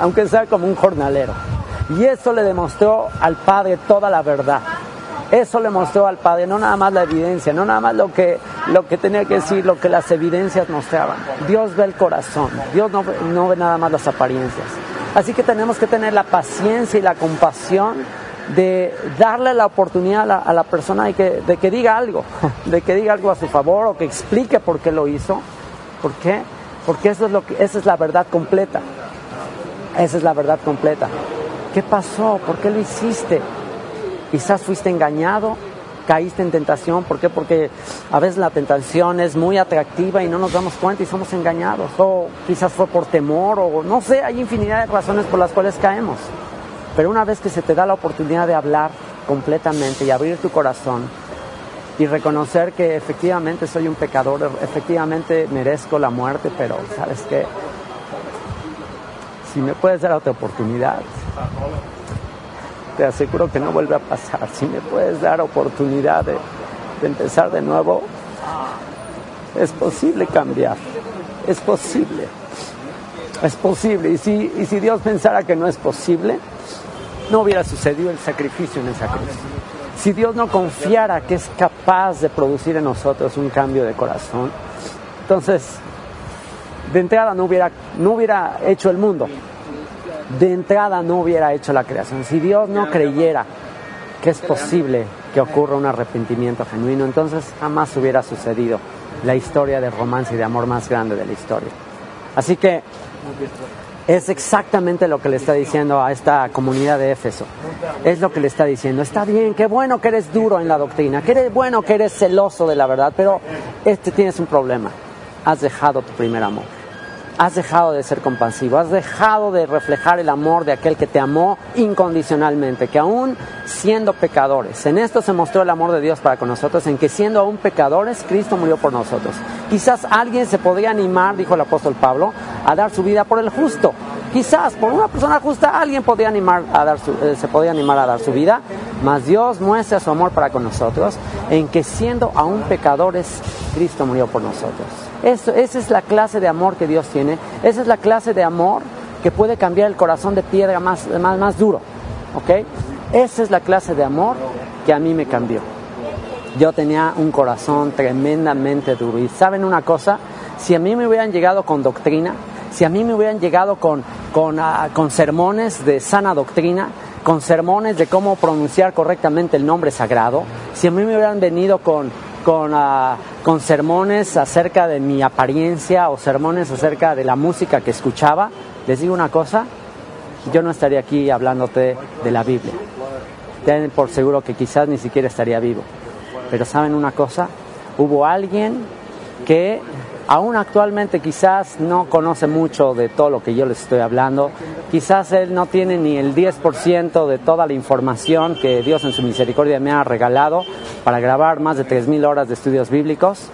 Aunque sea como un jornalero. Y eso le demostró al Padre toda la verdad. Eso le mostró al Padre, no nada más la evidencia, no nada más lo que, lo que tenía que decir, lo que las evidencias mostraban. Dios ve el corazón, Dios no, no ve nada más las apariencias. Así que tenemos que tener la paciencia y la compasión de darle la oportunidad a la, persona de que, de que diga algo, de que diga algo a su favor o que explique por qué lo hizo. ¿Por qué? Porque eso es lo que, esa es la verdad completa. Esa es la verdad completa. ¿Qué pasó? ¿Por qué lo hiciste? Quizás fuiste engañado, caíste en tentación. ¿Por qué? Porque a veces la tentación es muy atractiva y no nos damos cuenta y somos engañados. O quizás fue por temor o no sé, hay infinidad de razones por las cuales caemos. Pero una vez que se te da la oportunidad de hablar completamente y abrir tu corazón, y reconocer que efectivamente soy un pecador, efectivamente merezco la muerte, pero sabes qué, si me puedes dar otra oportunidad, te aseguro que no vuelve a pasar. Si me puedes dar oportunidad de, empezar de nuevo, es posible cambiar, es posible, es posible. Y si, y si Dios pensara que no es posible, no hubiera sucedido el sacrificio en esa cruz. Si Dios no confiara que es capaz de producir en nosotros un cambio de corazón, entonces de entrada no hubiera, no hubiera hecho el mundo, de entrada no hubiera hecho la creación. Si Dios no creyera que es posible que ocurra un arrepentimiento genuino, entonces jamás hubiera sucedido la historia de romance y de amor más grande de la historia. Así que es exactamente lo que le está diciendo a esta comunidad de Éfeso. Es lo que le está diciendo. Está bien, qué bueno que eres duro en la doctrina, qué bueno que eres celoso de la verdad, pero este tienes un problema. Has dejado tu primer amor has dejado de ser compasivo, has dejado de reflejar el amor de aquel que te amó incondicionalmente, que aún siendo pecadores, en esto se mostró el amor de Dios para con nosotros, en que siendo aún pecadores, Cristo murió por nosotros. Quizás alguien se podría animar, dijo el apóstol Pablo, a dar su vida por el justo. Quizás por una persona justa alguien podría animar a dar eh, se podría animar a dar su vida, mas Dios muestra su amor para con nosotros, en que siendo aún pecadores, Cristo murió por nosotros. Eso, esa es la clase de amor que Dios tiene. Esa es la clase de amor que puede cambiar el corazón de piedra más, más, más duro. ¿Ok? Esa es la clase de amor que a mí me cambió. Yo tenía un corazón tremendamente duro. Y saben una cosa, si a mí me hubieran llegado con doctrina, si a mí me hubieran llegado con, con, uh, con sermones de sana doctrina, con sermones de cómo pronunciar correctamente el nombre sagrado, si a mí me hubieran venido con, con, uh, con sermones acerca de mi apariencia o sermones acerca de la música que escuchaba, les digo una cosa, yo no estaría aquí hablándote de la Biblia. Ten por seguro que quizás ni siquiera estaría vivo. Pero saben una cosa, hubo alguien que aún actualmente quizás no conoce mucho de todo lo que yo les estoy hablando, quizás él no tiene ni el 10% de toda la información que Dios en su misericordia me ha regalado para grabar más de 3.000 horas de estudios bíblicos,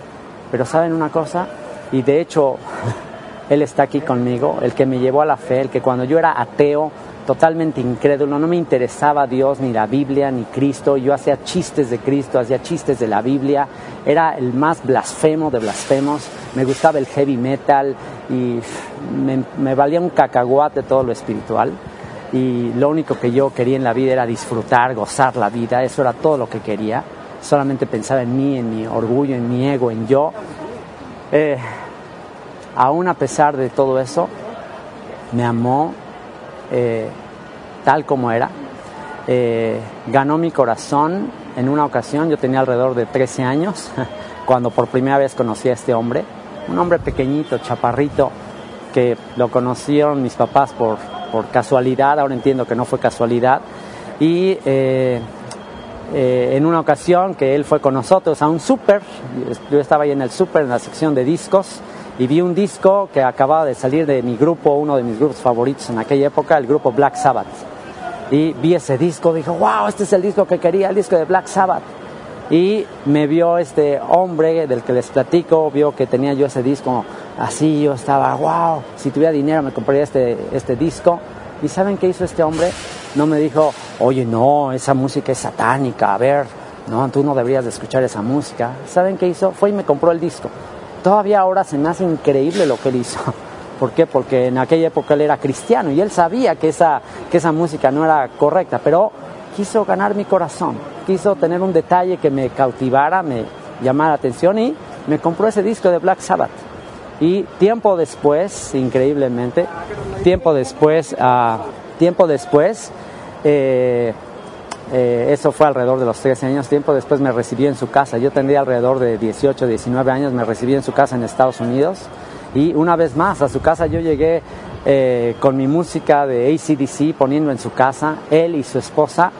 pero saben una cosa, y de hecho él está aquí conmigo, el que me llevó a la fe, el que cuando yo era ateo, totalmente incrédulo, no me interesaba Dios, ni la Biblia, ni Cristo, yo hacía chistes de Cristo, hacía chistes de la Biblia, era el más blasfemo de blasfemos, me gustaba el heavy metal y me, valía un cacahuate todo lo espiritual. Y lo único que yo quería en la vida era disfrutar, gozar la vida, eso era todo lo que quería, solamente pensaba en mí, en mi orgullo, en mi ego, en yo. Eh, aún a pesar de todo eso, me amó eh, tal como era. Eh, ganó mi corazón en una ocasión, yo tenía alrededor de 13 años, cuando por primera vez conocí a este hombre, un hombre pequeñito, chaparrito, que lo conocieron mis papás por, por casualidad, ahora entiendo que no fue casualidad, y eh, en una ocasión que él fue con nosotros a un súper, yo estaba ahí en el súper, en la sección de discos, y vi un disco que acababa de salir de mi grupo, uno de mis grupos favoritos en aquella época, el grupo Black Sabbath. Y vi ese disco, dije, wow, este es el disco que quería, el disco de Black Sabbath. Y me vio este hombre del que les platico, vio que tenía yo ese disco así, yo estaba, wow, si tuviera dinero me compraría este, este disco. ¿Y saben qué hizo este hombre? No me dijo, oye, no, esa música es satánica, a ver, no, tú no deberías de escuchar esa música. ¿Saben qué hizo? Fue y me compró el disco. Todavía ahora se me hace increíble lo que él hizo. ¿Por qué? Porque en aquella época él era cristiano y él sabía que esa, que esa música no era correcta, pero quiso ganar mi corazón, quiso tener un detalle que me cautivara, me llamara la atención y me compró ese disco de Black Sabbath. Y tiempo después, increíblemente, tiempo después, uh, tiempo después, eh, eh, eso fue alrededor de los 13 años. Tiempo después me recibí en su casa. Yo tendría alrededor de 18, 19 años. Me recibí en su casa en Estados Unidos. Y una vez más, a su casa yo llegué eh, con mi música de ACDC poniendo en su casa. Él y su esposa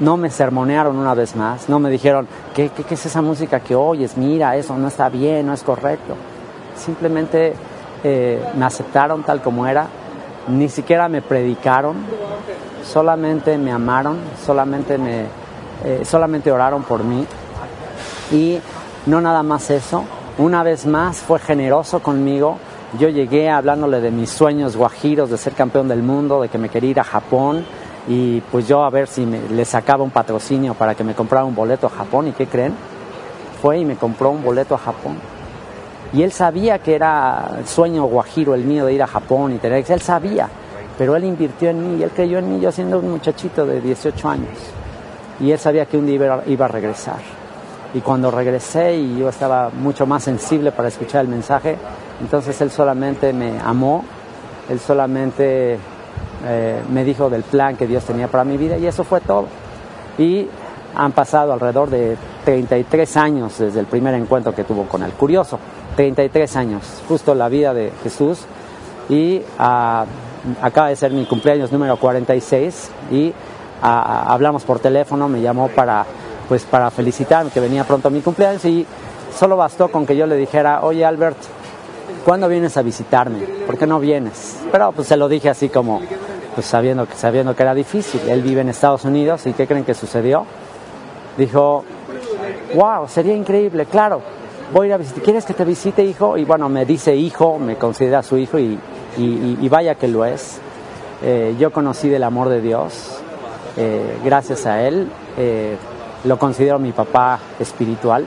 no me sermonearon una vez más. No me dijeron, ¿qué, qué, es esa música que oyes? Mira, eso no está bien, no es correcto. Simplemente eh, me aceptaron tal como era. Ni siquiera me predicaron solamente me amaron, solamente, me, eh, solamente oraron por mí. Y no nada más eso, una vez más fue generoso conmigo. Yo llegué hablándole de mis sueños guajiros de ser campeón del mundo, de que me quería ir a Japón y pues yo a ver si le sacaba un patrocinio para que me comprara un boleto a Japón. ¿Y qué creen? Fue y me compró un boleto a Japón. Y él sabía que era el sueño guajiro el mío de ir a Japón y tener... Él sabía, pero él invirtió en mí él creyó en mí yo siendo un muchachito de 18 años. Y él sabía que un día iba a regresar. Y cuando regresé y yo estaba mucho más sensible para escuchar el mensaje, entonces él solamente me amó, él solamente eh, me dijo del plan que Dios tenía para mi vida y eso fue todo. Y han pasado alrededor de 33 años desde el primer encuentro que tuvo con él. Curioso, 33 años, justo la vida de Jesús. Y ah, acaba de ser mi cumpleaños número 46 y ah, hablamos por teléfono, me llamó para, pues, para felicitarme que venía pronto mi cumpleaños y solo bastó con que yo le dijera, oye Albert, ¿cuándo vienes a visitarme? ¿Por qué no vienes? Pero pues se lo dije así como, pues sabiendo, sabiendo que era difícil. Él vive en Estados Unidos y ¿qué creen que sucedió? Dijo, wow, sería increíble, claro, voy a ir a visitar. ¿Quieres que te visite, hijo? Y bueno, me dice hijo, me considera su hijo y, vaya que lo es. Eh, yo conocí del amor de Dios, eh, gracias a él, eh, lo considero mi papá espiritual.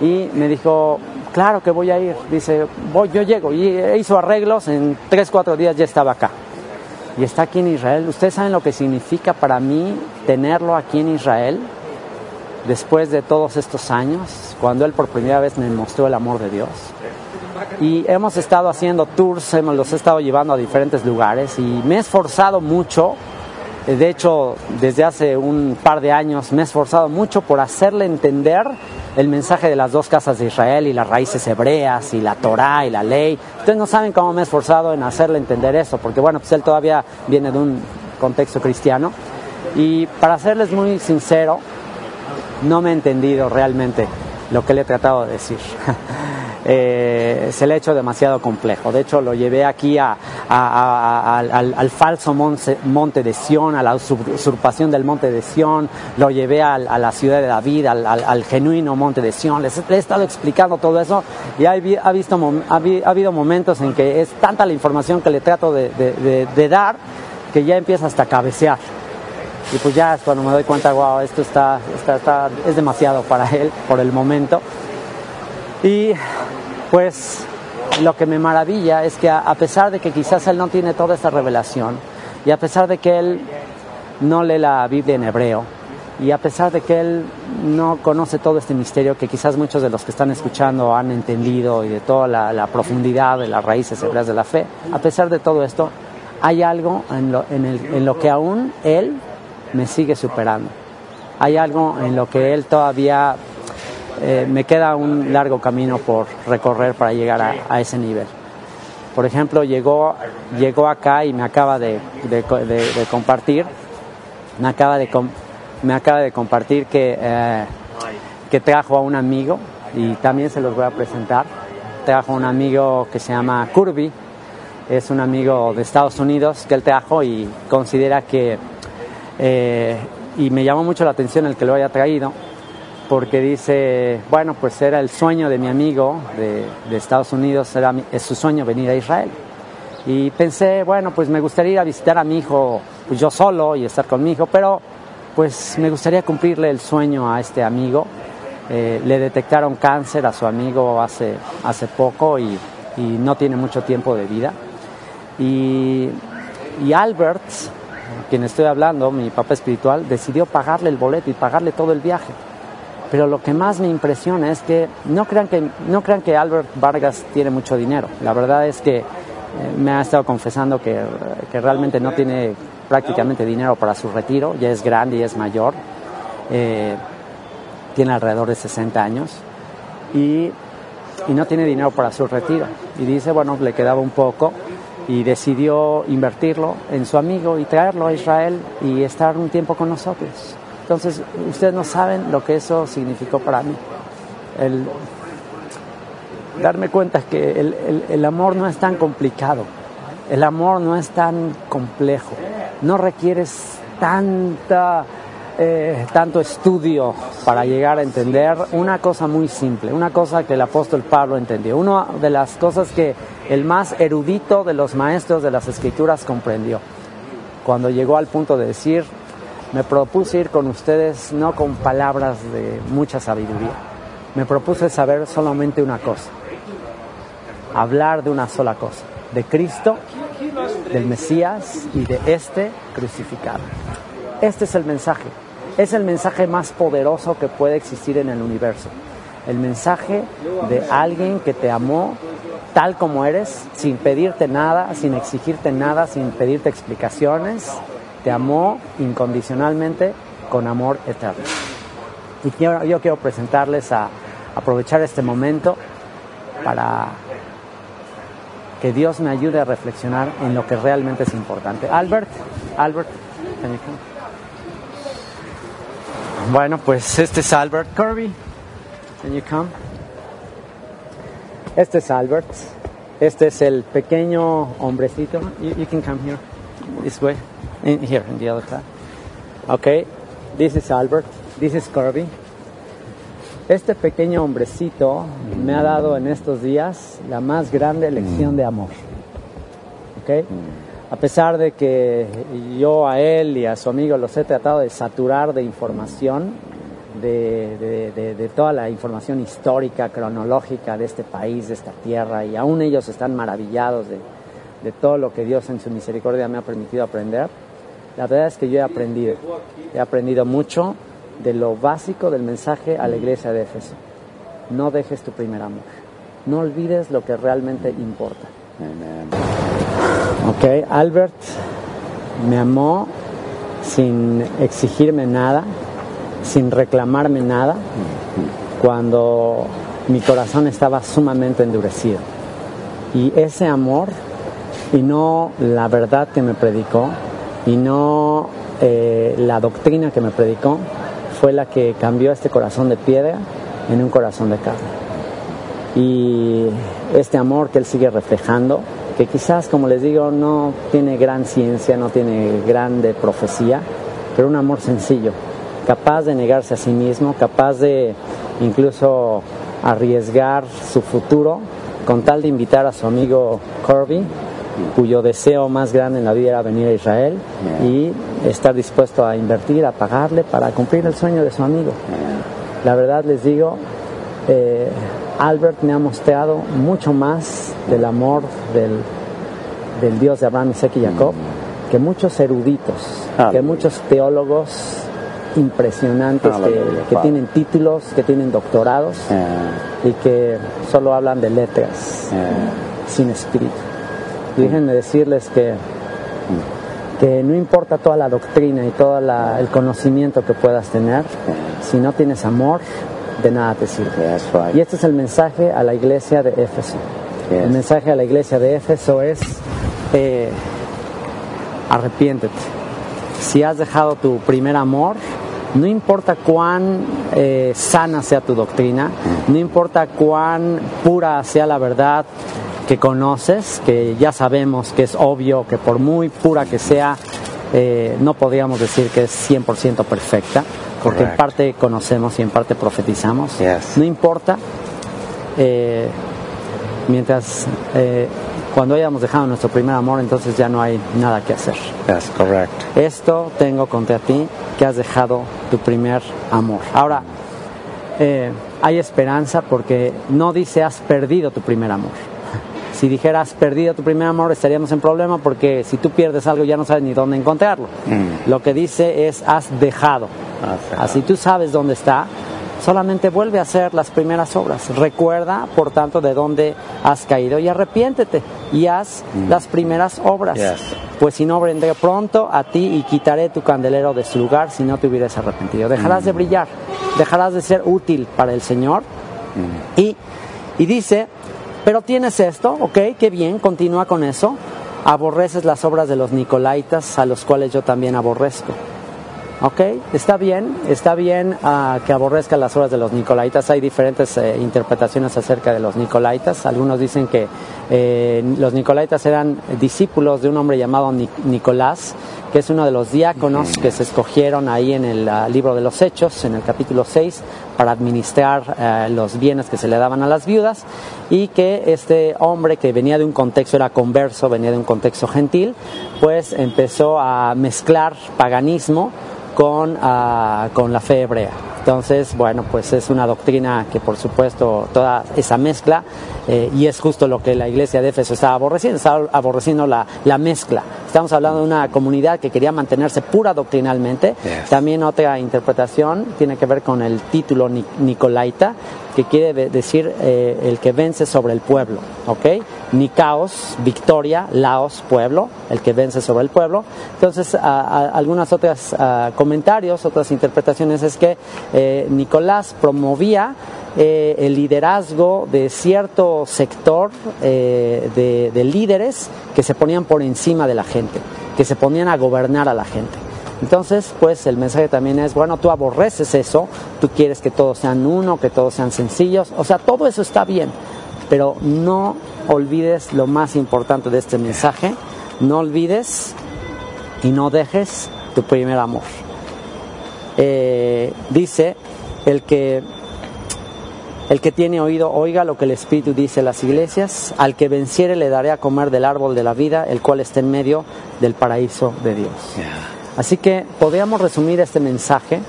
Y me dijo, claro que voy a ir. Dice, voy, yo llego. Y hizo arreglos, en tres, cuatro días ya estaba acá. Y está aquí en Israel. ¿Ustedes saben lo que significa para mí tenerlo aquí en Israel? después de todos estos años, cuando Él por primera vez me mostró el amor de Dios. Y hemos estado haciendo tours, hemos los he estado llevando a diferentes lugares y me he esforzado mucho, eh, de hecho desde hace un par de años me he esforzado mucho por hacerle entender el mensaje de las dos casas de Israel y las raíces hebreas y la Torá y la ley. Ustedes no saben cómo me he esforzado en hacerle entender eso, porque bueno, pues él todavía viene de un contexto cristiano. Y para serles muy sincero, no me he entendido realmente lo que le he tratado de decir. Eh, se le ha hecho demasiado complejo. De hecho, lo llevé aquí al, falso monte, de Sión, a la usurpación del monte de Sión, lo llevé a, la ciudad de David, al, genuino monte de Sión. Les he, estado explicando todo eso y ha, visto, ha, habido momentos en que es tanta la información que le trato de dar que ya empieza hasta a cabecear y pues ya es cuando me doy cuenta, wow, esto está, está, es demasiado para él por el momento. Y pues lo que me maravilla es que a, pesar de que quizás él no tiene toda esta revelación, y a pesar de que él no lee la Biblia en hebreo, y a pesar de que él no conoce todo este misterio que quizás muchos de los que están escuchando han entendido y de toda la, profundidad de las raíces hebreas de la fe, a pesar de todo esto, hay algo en lo, en, el, en lo que aún él me sigue superando. Hay algo en lo que él todavía eh, me queda un largo camino por recorrer para llegar a, ese nivel. Por ejemplo, llegó, llegó acá y me acaba de, compartir, me acaba de, me acaba de compartir que, eh, que trajo a un amigo y también se los voy a presentar. Trajo a un amigo que se llama Kirby, es un amigo de Estados Unidos que él trajo y considera que eh, y me llamó mucho la atención el que lo haya traído, porque dice, bueno, pues era el sueño de mi amigo de, Estados Unidos, era es su sueño venir a Israel. Y pensé, bueno, pues me gustaría ir a visitar a mi hijo, pues yo solo y estar con mi hijo, pero pues me gustaría cumplirle el sueño a este amigo. Eh, le detectaron cáncer a su amigo hace, hace poco y, y no tiene mucho tiempo de vida. Y, y Albert, quien estoy hablando, mi papá espiritual, decidió pagarle el boleto y pagarle todo el viaje. Pero lo que más me impresiona es que no crean que, no crean que Albert Vargas tiene mucho dinero. La verdad es que eh, me ha estado confesando que, realmente no tiene prácticamente dinero para su retiro, ya es grande y es mayor, eh, tiene alrededor de 60 años y, y no tiene dinero para su retiro. Y dice, bueno, le quedaba un poco y decidió invertirlo en su amigo y traerlo a Israel y estar un tiempo con nosotros. Entonces, ustedes no saben lo que eso significó para mí. El darme cuenta que el, amor no es tan complicado, el amor no es tan complejo, no requieres tanta eh, tanto estudio para llegar a entender una cosa muy simple, una cosa que el apóstol Pablo entendió, una de las cosas que el más erudito de los maestros de las escrituras comprendió, cuando llegó al punto de decir, me propuse ir con ustedes no con palabras de mucha sabiduría, me propuse saber solamente una cosa, hablar de una sola cosa, de Cristo, del Mesías y de este crucificado. Este es el mensaje. Es el mensaje más poderoso que puede existir en el universo. El mensaje de alguien que te amó tal como eres, sin pedirte nada, sin exigirte nada, sin pedirte explicaciones. Te amó incondicionalmente con amor eterno. Y yo quiero presentarles a aprovechar este momento para que Dios me ayude a reflexionar en lo que realmente es importante. Albert, Albert, bueno, pues este es Albert Kirby. Can you come? Este es Albert. Este es el pequeño hombrecito. You, can come here. This way. In, here, in the other side. Okay. This is Albert. This is Kirby. Este pequeño hombrecito me ha dado en estos días la más grande lección de amor. Okay a pesar de que yo a él y a su amigo los he tratado de saturar de información, de, toda la información histórica, cronológica de este país, de esta tierra, y aún ellos están maravillados de, todo lo que Dios en su misericordia me ha permitido aprender, la verdad es que yo he aprendido, he aprendido mucho de lo básico del mensaje a la iglesia de Éfeso. No dejes tu primer amor, no olvides lo que realmente importa. Ok, Albert me amó sin exigirme nada, sin reclamarme nada, cuando mi corazón estaba sumamente endurecido. Y ese amor, y no la verdad que me predicó, y no eh, la doctrina que me predicó, fue la que cambió este corazón de piedra en un corazón de carne. Y este amor que él sigue reflejando, que quizás, como les digo, no tiene gran ciencia, no tiene grande profecía, pero un amor sencillo, capaz de negarse a sí mismo, capaz de incluso arriesgar su futuro con tal de invitar a su amigo Kirby, cuyo deseo más grande en la vida era venir a Israel y estar dispuesto a invertir, a pagarle para cumplir el sueño de su amigo. La verdad les digo, eh, Albert me ha mostrado mucho más del amor del, del Dios de Abraham, Isaac y Jacob que muchos eruditos, que muchos teólogos impresionantes que, tienen títulos, que tienen doctorados y que solo hablan de letras, sin espíritu. Déjenme decirles que, que no importa toda la doctrina y todo el conocimiento que puedas tener, si no tienes amor, de nada te sirve. Y este es el mensaje a la iglesia de Éfeso. El mensaje a la iglesia de Éfeso es, eh, arrepiéntete. Si has dejado tu primer amor, no importa cuán eh, sana sea tu doctrina, mm. no importa cuán pura sea la verdad que conoces, que ya sabemos que es obvio que por muy pura que sea, eh, no podríamos decir que es 100% perfecta porque en parte conocemos y en parte profetizamos. No importa, eh, mientras eh, cuando hayamos dejado nuestro primer amor, entonces ya no hay nada que hacer. Yes, correct. Esto tengo contra ti que has dejado tu primer amor. Ahora, hay esperanza porque no dice has perdido tu primer amor. Si dijeras perdido tu primer amor estaríamos en problema porque si tú pierdes algo ya no sabes ni dónde encontrarlo. Mm. Lo que dice es has dejado. Así tú sabes dónde está, solamente vuelve a hacer las primeras obras. Recuerda, por tanto, de dónde has caído y arrepiéntete y haz mm. las primeras obras. Pues si no, vendré pronto a ti y quitaré tu candelero de su lugar si no te hubieras arrepentido. Dejarás de mm. brillar, dejarás de ser útil para el Señor. Mm. Y, y dice, pero tienes esto, ok, qué bien, continúa con eso. Aborreces las obras de los Nicolaitas, a los cuales yo también aborrezco. Ok, está bien, está bien ah, que aborrezca las obras de los Nicolaitas. Hay diferentes eh, interpretaciones acerca de los Nicolaitas. Algunos dicen que eh, los Nicolaitas eran discípulos de un hombre llamado Nicolás, que es uno de los diáconos que se escogieron ahí en el ah, libro de los Hechos, en el capítulo 6, para administrar eh, los bienes que se le daban a las viudas, y que este hombre que venía de un contexto, era converso, venía de un contexto gentil, pues empezó a mezclar paganismo con, ah, con la fe hebrea. Entonces, bueno, pues es una doctrina que por supuesto toda esa mezcla, eh, y es justo lo que la iglesia de Éfeso estaba aborreciendo, estaba aborreciendo la, la, mezcla. Estamos hablando de una comunidad que quería mantenerse pura doctrinalmente. También otra interpretación tiene que ver con el título Nicolaita, que quiere decir eh, el que vence sobre el pueblo, ¿ok? Nicaos, victoria, Laos, pueblo, el que vence sobre el pueblo. Entonces, algunas otras comentarios, otras interpretaciones es que eh, Nicolás promovía eh, el liderazgo de cierto sector de, de líderes que se ponían por encima de la gente, que se ponían a gobernar a la gente. Entonces, pues el mensaje también es, bueno, tú aborreces eso, tú quieres que todos sean uno, que todos sean sencillos, o sea, todo eso está bien, pero no olvides lo más importante de este mensaje, no olvides y no dejes tu primer amor. Eh, dice el que el que tiene oído, oiga lo que el Espíritu dice a las iglesias. Al que venciere le daré a comer del árbol de la vida, el cual está en medio del paraíso de Dios. Así que podríamos resumir este mensaje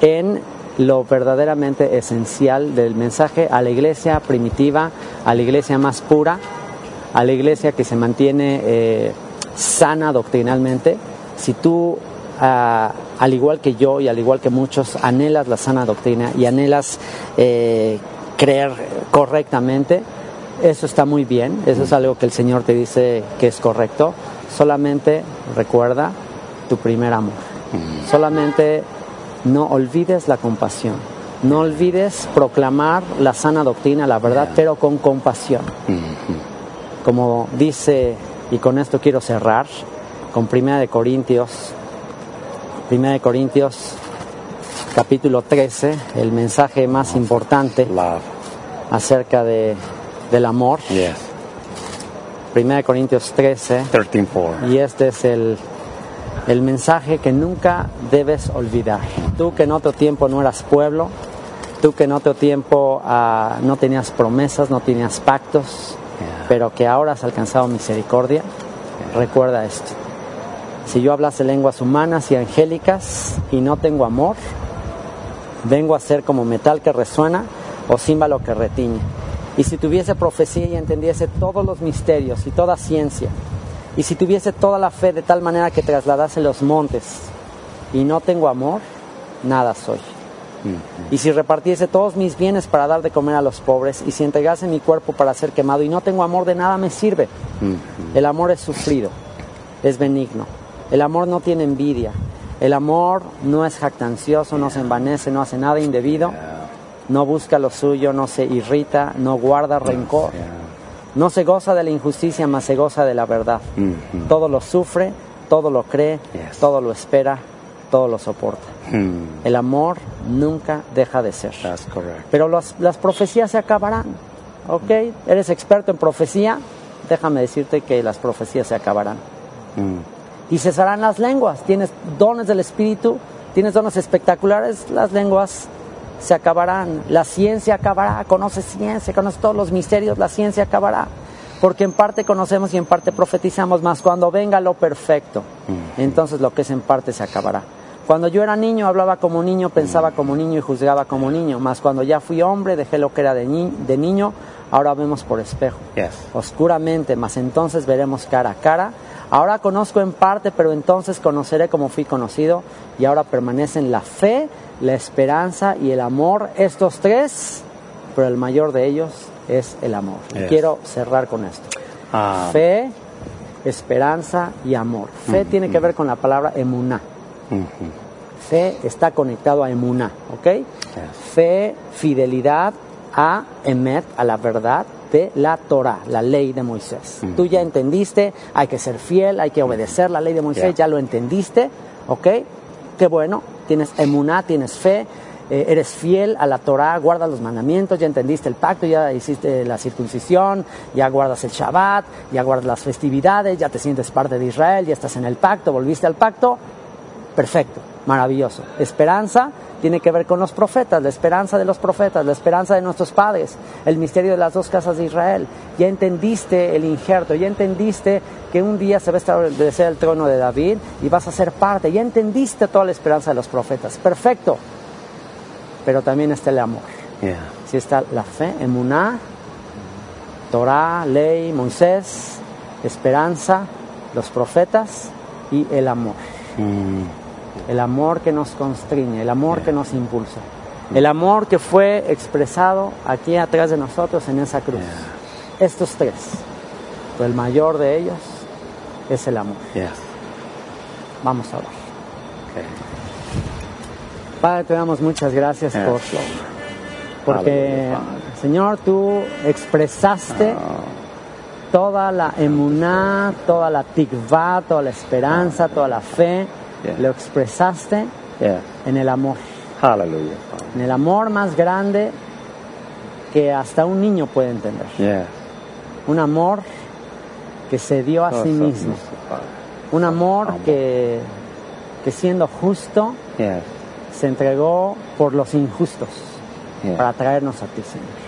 en lo verdaderamente esencial del mensaje a la iglesia primitiva, a la iglesia más pura, a la iglesia que se mantiene eh, sana doctrinalmente. Si tú, ah, al igual que yo y al igual que muchos, anhelas la sana doctrina y anhelas eh, creer correctamente, eso está muy bien, eso es algo que el Señor te dice que es correcto. Solamente recuerda tu primer amor. Solamente no olvides la compasión. No olvides proclamar la sana doctrina, la verdad, pero con compasión. Como dice, y con esto quiero cerrar, con Primera de Corintios, Primera de Corintios, capítulo 13, el mensaje más importante acerca de, del amor. Primera de Corintios 13. y este es el el mensaje que nunca debes olvidar. Tú que en otro tiempo no eras pueblo, tú que en otro tiempo ah, no tenías promesas, no tenías pactos, pero que ahora has alcanzado misericordia, recuerda esto. Si yo hablase lenguas humanas y angélicas y no tengo amor, vengo a ser como metal que resuena o címbalo que retiñe. Y si tuviese profecía y entendiese todos los misterios y toda ciencia, y si tuviese toda la fe de tal manera que trasladase los montes y no tengo amor, nada soy. Y si repartiese todos mis bienes para dar de comer a los pobres, y si entregase mi cuerpo para ser quemado y no tengo amor, de nada me sirve. El amor es sufrido, es benigno. El amor no tiene envidia. El amor no es jactancioso, no se envanece, no hace nada indebido, no busca lo suyo, no se irrita, no guarda rencor. No se goza de la injusticia, más se goza de la verdad. Todo lo sufre, todo lo cree, todo lo espera, todo lo soporta. Mm. El amor nunca deja de ser. Pero las profecías se acabarán. ¿Ok? ¿Eres experto en profecía? Déjame decirte que las profecías se acabarán. Y cesarán las lenguas. Tienes dones del Espíritu, tienes dones espectaculares, las lenguas se acabarán, la ciencia acabará, conoce ciencia, conoce todos los misterios, la ciencia acabará, porque en parte conocemos y en parte profetizamos, más cuando venga lo perfecto, entonces lo que es en parte se acabará. Cuando yo era niño hablaba como niño, pensaba como niño y juzgaba como niño, más cuando ya fui hombre dejé lo que era de, niño, ahora vemos por espejo, oscuramente, más entonces veremos cara a cara. Ahora conozco en parte, pero entonces conoceré como fui conocido y ahora permanecen la fe, la esperanza y el amor, estos tres, pero el mayor de ellos es el amor. quiero cerrar con esto. Ah. Fe, esperanza y amor. Fe tiene que ver con la palabra emuná. Fe está conectado a emuná, ¿ok? Fe, fidelidad a emet, a la verdad de la Torah, la ley de Moisés. Tú ya entendiste, hay que ser fiel, hay que obedecer la ley de Moisés, ya lo entendiste, ¿ok? qué bueno, tienes emuná, tienes fe, eh, eres fiel a la Torah, guardas los mandamientos, ya entendiste el pacto, ya hiciste la circuncisión, ya guardas el Shabbat, ya guardas las festividades, ya te sientes parte de Israel, ya estás en el pacto, volviste al pacto, perfecto, maravilloso. Esperanza tiene que ver con los profetas, la esperanza de los profetas, la esperanza de nuestros padres, el misterio de las dos casas de Israel. Ya entendiste el injerto, ya entendiste que un día se va a establecer el trono de David y vas a ser parte, ya entendiste toda la esperanza de los profetas. Perfecto pero también está el amor. Si está la fe, emuná, Torah, ley, Moisés, esperanza, los profetas y el amor. Mm. El amor que nos constriñe, el amor que nos impulsa. El amor que fue expresado aquí atrás de nosotros en esa cruz. Estos tres. Pero el mayor de ellos es el amor. Vamos a ver. Padre, te damos muchas gracias por porque, Señor, tú expresaste ah. toda la emuná, toda la tikvah, toda la esperanza, toda la fe, lo expresaste en el amor. En el amor más grande que hasta un niño puede entender. Un amor que se dio a sí mismo. Un amor que, que siendo justo, se entregó por los injustos para traernos a ti, Señor.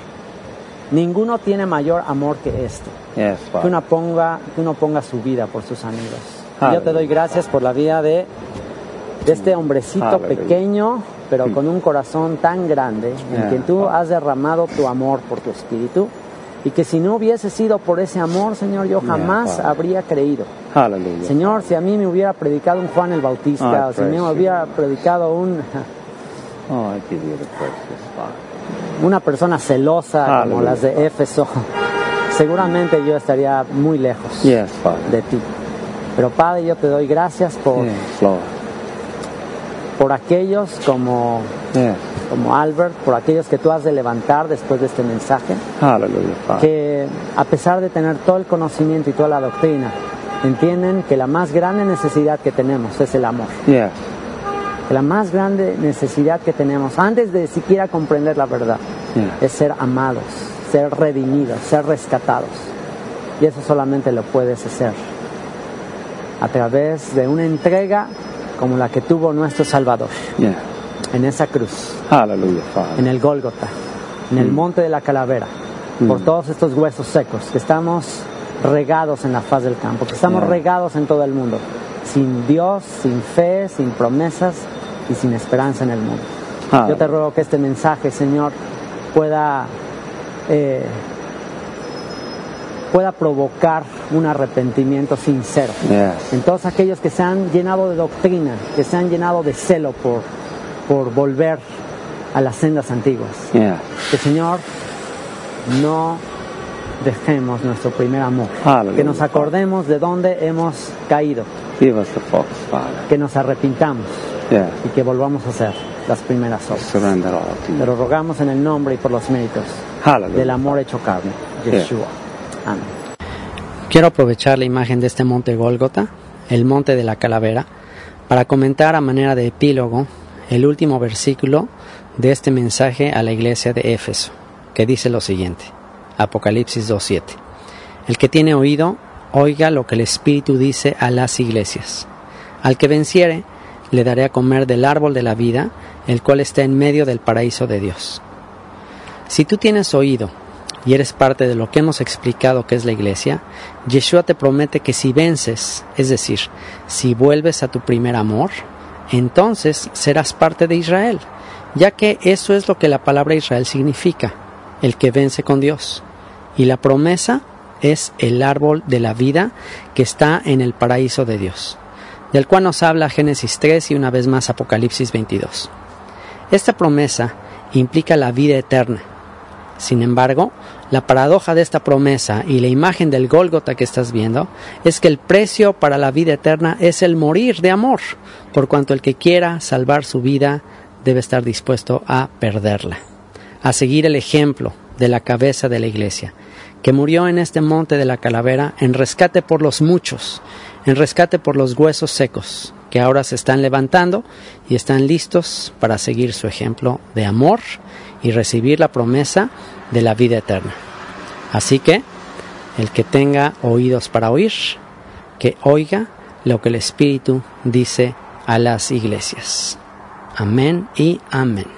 Ninguno tiene mayor amor que este. que, uno ponga, que uno ponga su vida por sus amigos. Yo te doy gracias por la vida de, de este hombrecito pequeño, pero con un corazón tan grande, en quien tú has derramado tu amor por tu espíritu. Y que si no hubiese sido por ese amor, Señor, yo jamás habría creído. Señor, si a mí me hubiera predicado un Juan el Bautista, o si me hubiera predicado un... una persona celosa como las de Éfeso, seguramente yo estaría muy lejos de ti. Pero Padre, yo te doy gracias por, por aquellos como como Albert, por aquellos que tú has de levantar después de este mensaje. Que a pesar de tener todo el conocimiento y toda la doctrina, entienden que la más grande necesidad que tenemos es el amor. Que la más grande necesidad que tenemos, antes de siquiera comprender la verdad, es ser amados, ser redimidos, ser rescatados. Y eso solamente lo puedes hacer a través de una entrega como la que tuvo nuestro Salvador. En esa cruz, en el Gólgota, en el mm. monte de la calavera, por mm. todos estos huesos secos, que estamos regados en la faz del campo, que estamos regados en todo el mundo, sin Dios, sin fe, sin promesas y sin esperanza en el mundo. Yo te ruego que este mensaje, Señor, pueda, eh, pueda provocar un arrepentimiento sincero en todos aquellos que se han llenado de doctrina, que se han llenado de celo por por volver a las sendas antiguas. Que Señor, no dejemos nuestro primer amor. Que nos acordemos de dónde hemos caído. Que nos arrepintamos y que volvamos a hacer las primeras obras. Pero rogamos en el nombre y por los méritos del amor hecho carne, Yeshua. Quiero aprovechar la imagen de este monte Gólgota, el monte de la calavera, para comentar a manera de epílogo el último versículo de este mensaje a la iglesia de Éfeso, que dice lo siguiente, Apocalipsis 2.7. El que tiene oído, oiga lo que el Espíritu dice a las iglesias. Al que venciere, le daré a comer del árbol de la vida, el cual está en medio del paraíso de Dios. Si tú tienes oído y eres parte de lo que hemos explicado que es la iglesia, Yeshua te promete que si vences, es decir, si vuelves a tu primer amor, entonces serás parte de Israel, ya que eso es lo que la palabra Israel significa, el que vence con Dios. Y la promesa es el árbol de la vida que está en el paraíso de Dios, del cual nos habla Génesis 3 y una vez más Apocalipsis 22. Esta promesa implica la vida eterna. Sin embargo, la paradoja de esta promesa y la imagen del Gólgota que estás viendo es que el precio para la vida eterna es el morir de amor, por cuanto el que quiera salvar su vida debe estar dispuesto a perderla, a seguir el ejemplo de la cabeza de la iglesia, que murió en este monte de la calavera en rescate por los muchos, en rescate por los huesos secos, que ahora se están levantando y están listos para seguir su ejemplo de amor y recibir la promesa de la vida eterna. Así que el que tenga oídos para oír, que oiga lo que el Espíritu dice a las iglesias. Amén y amén.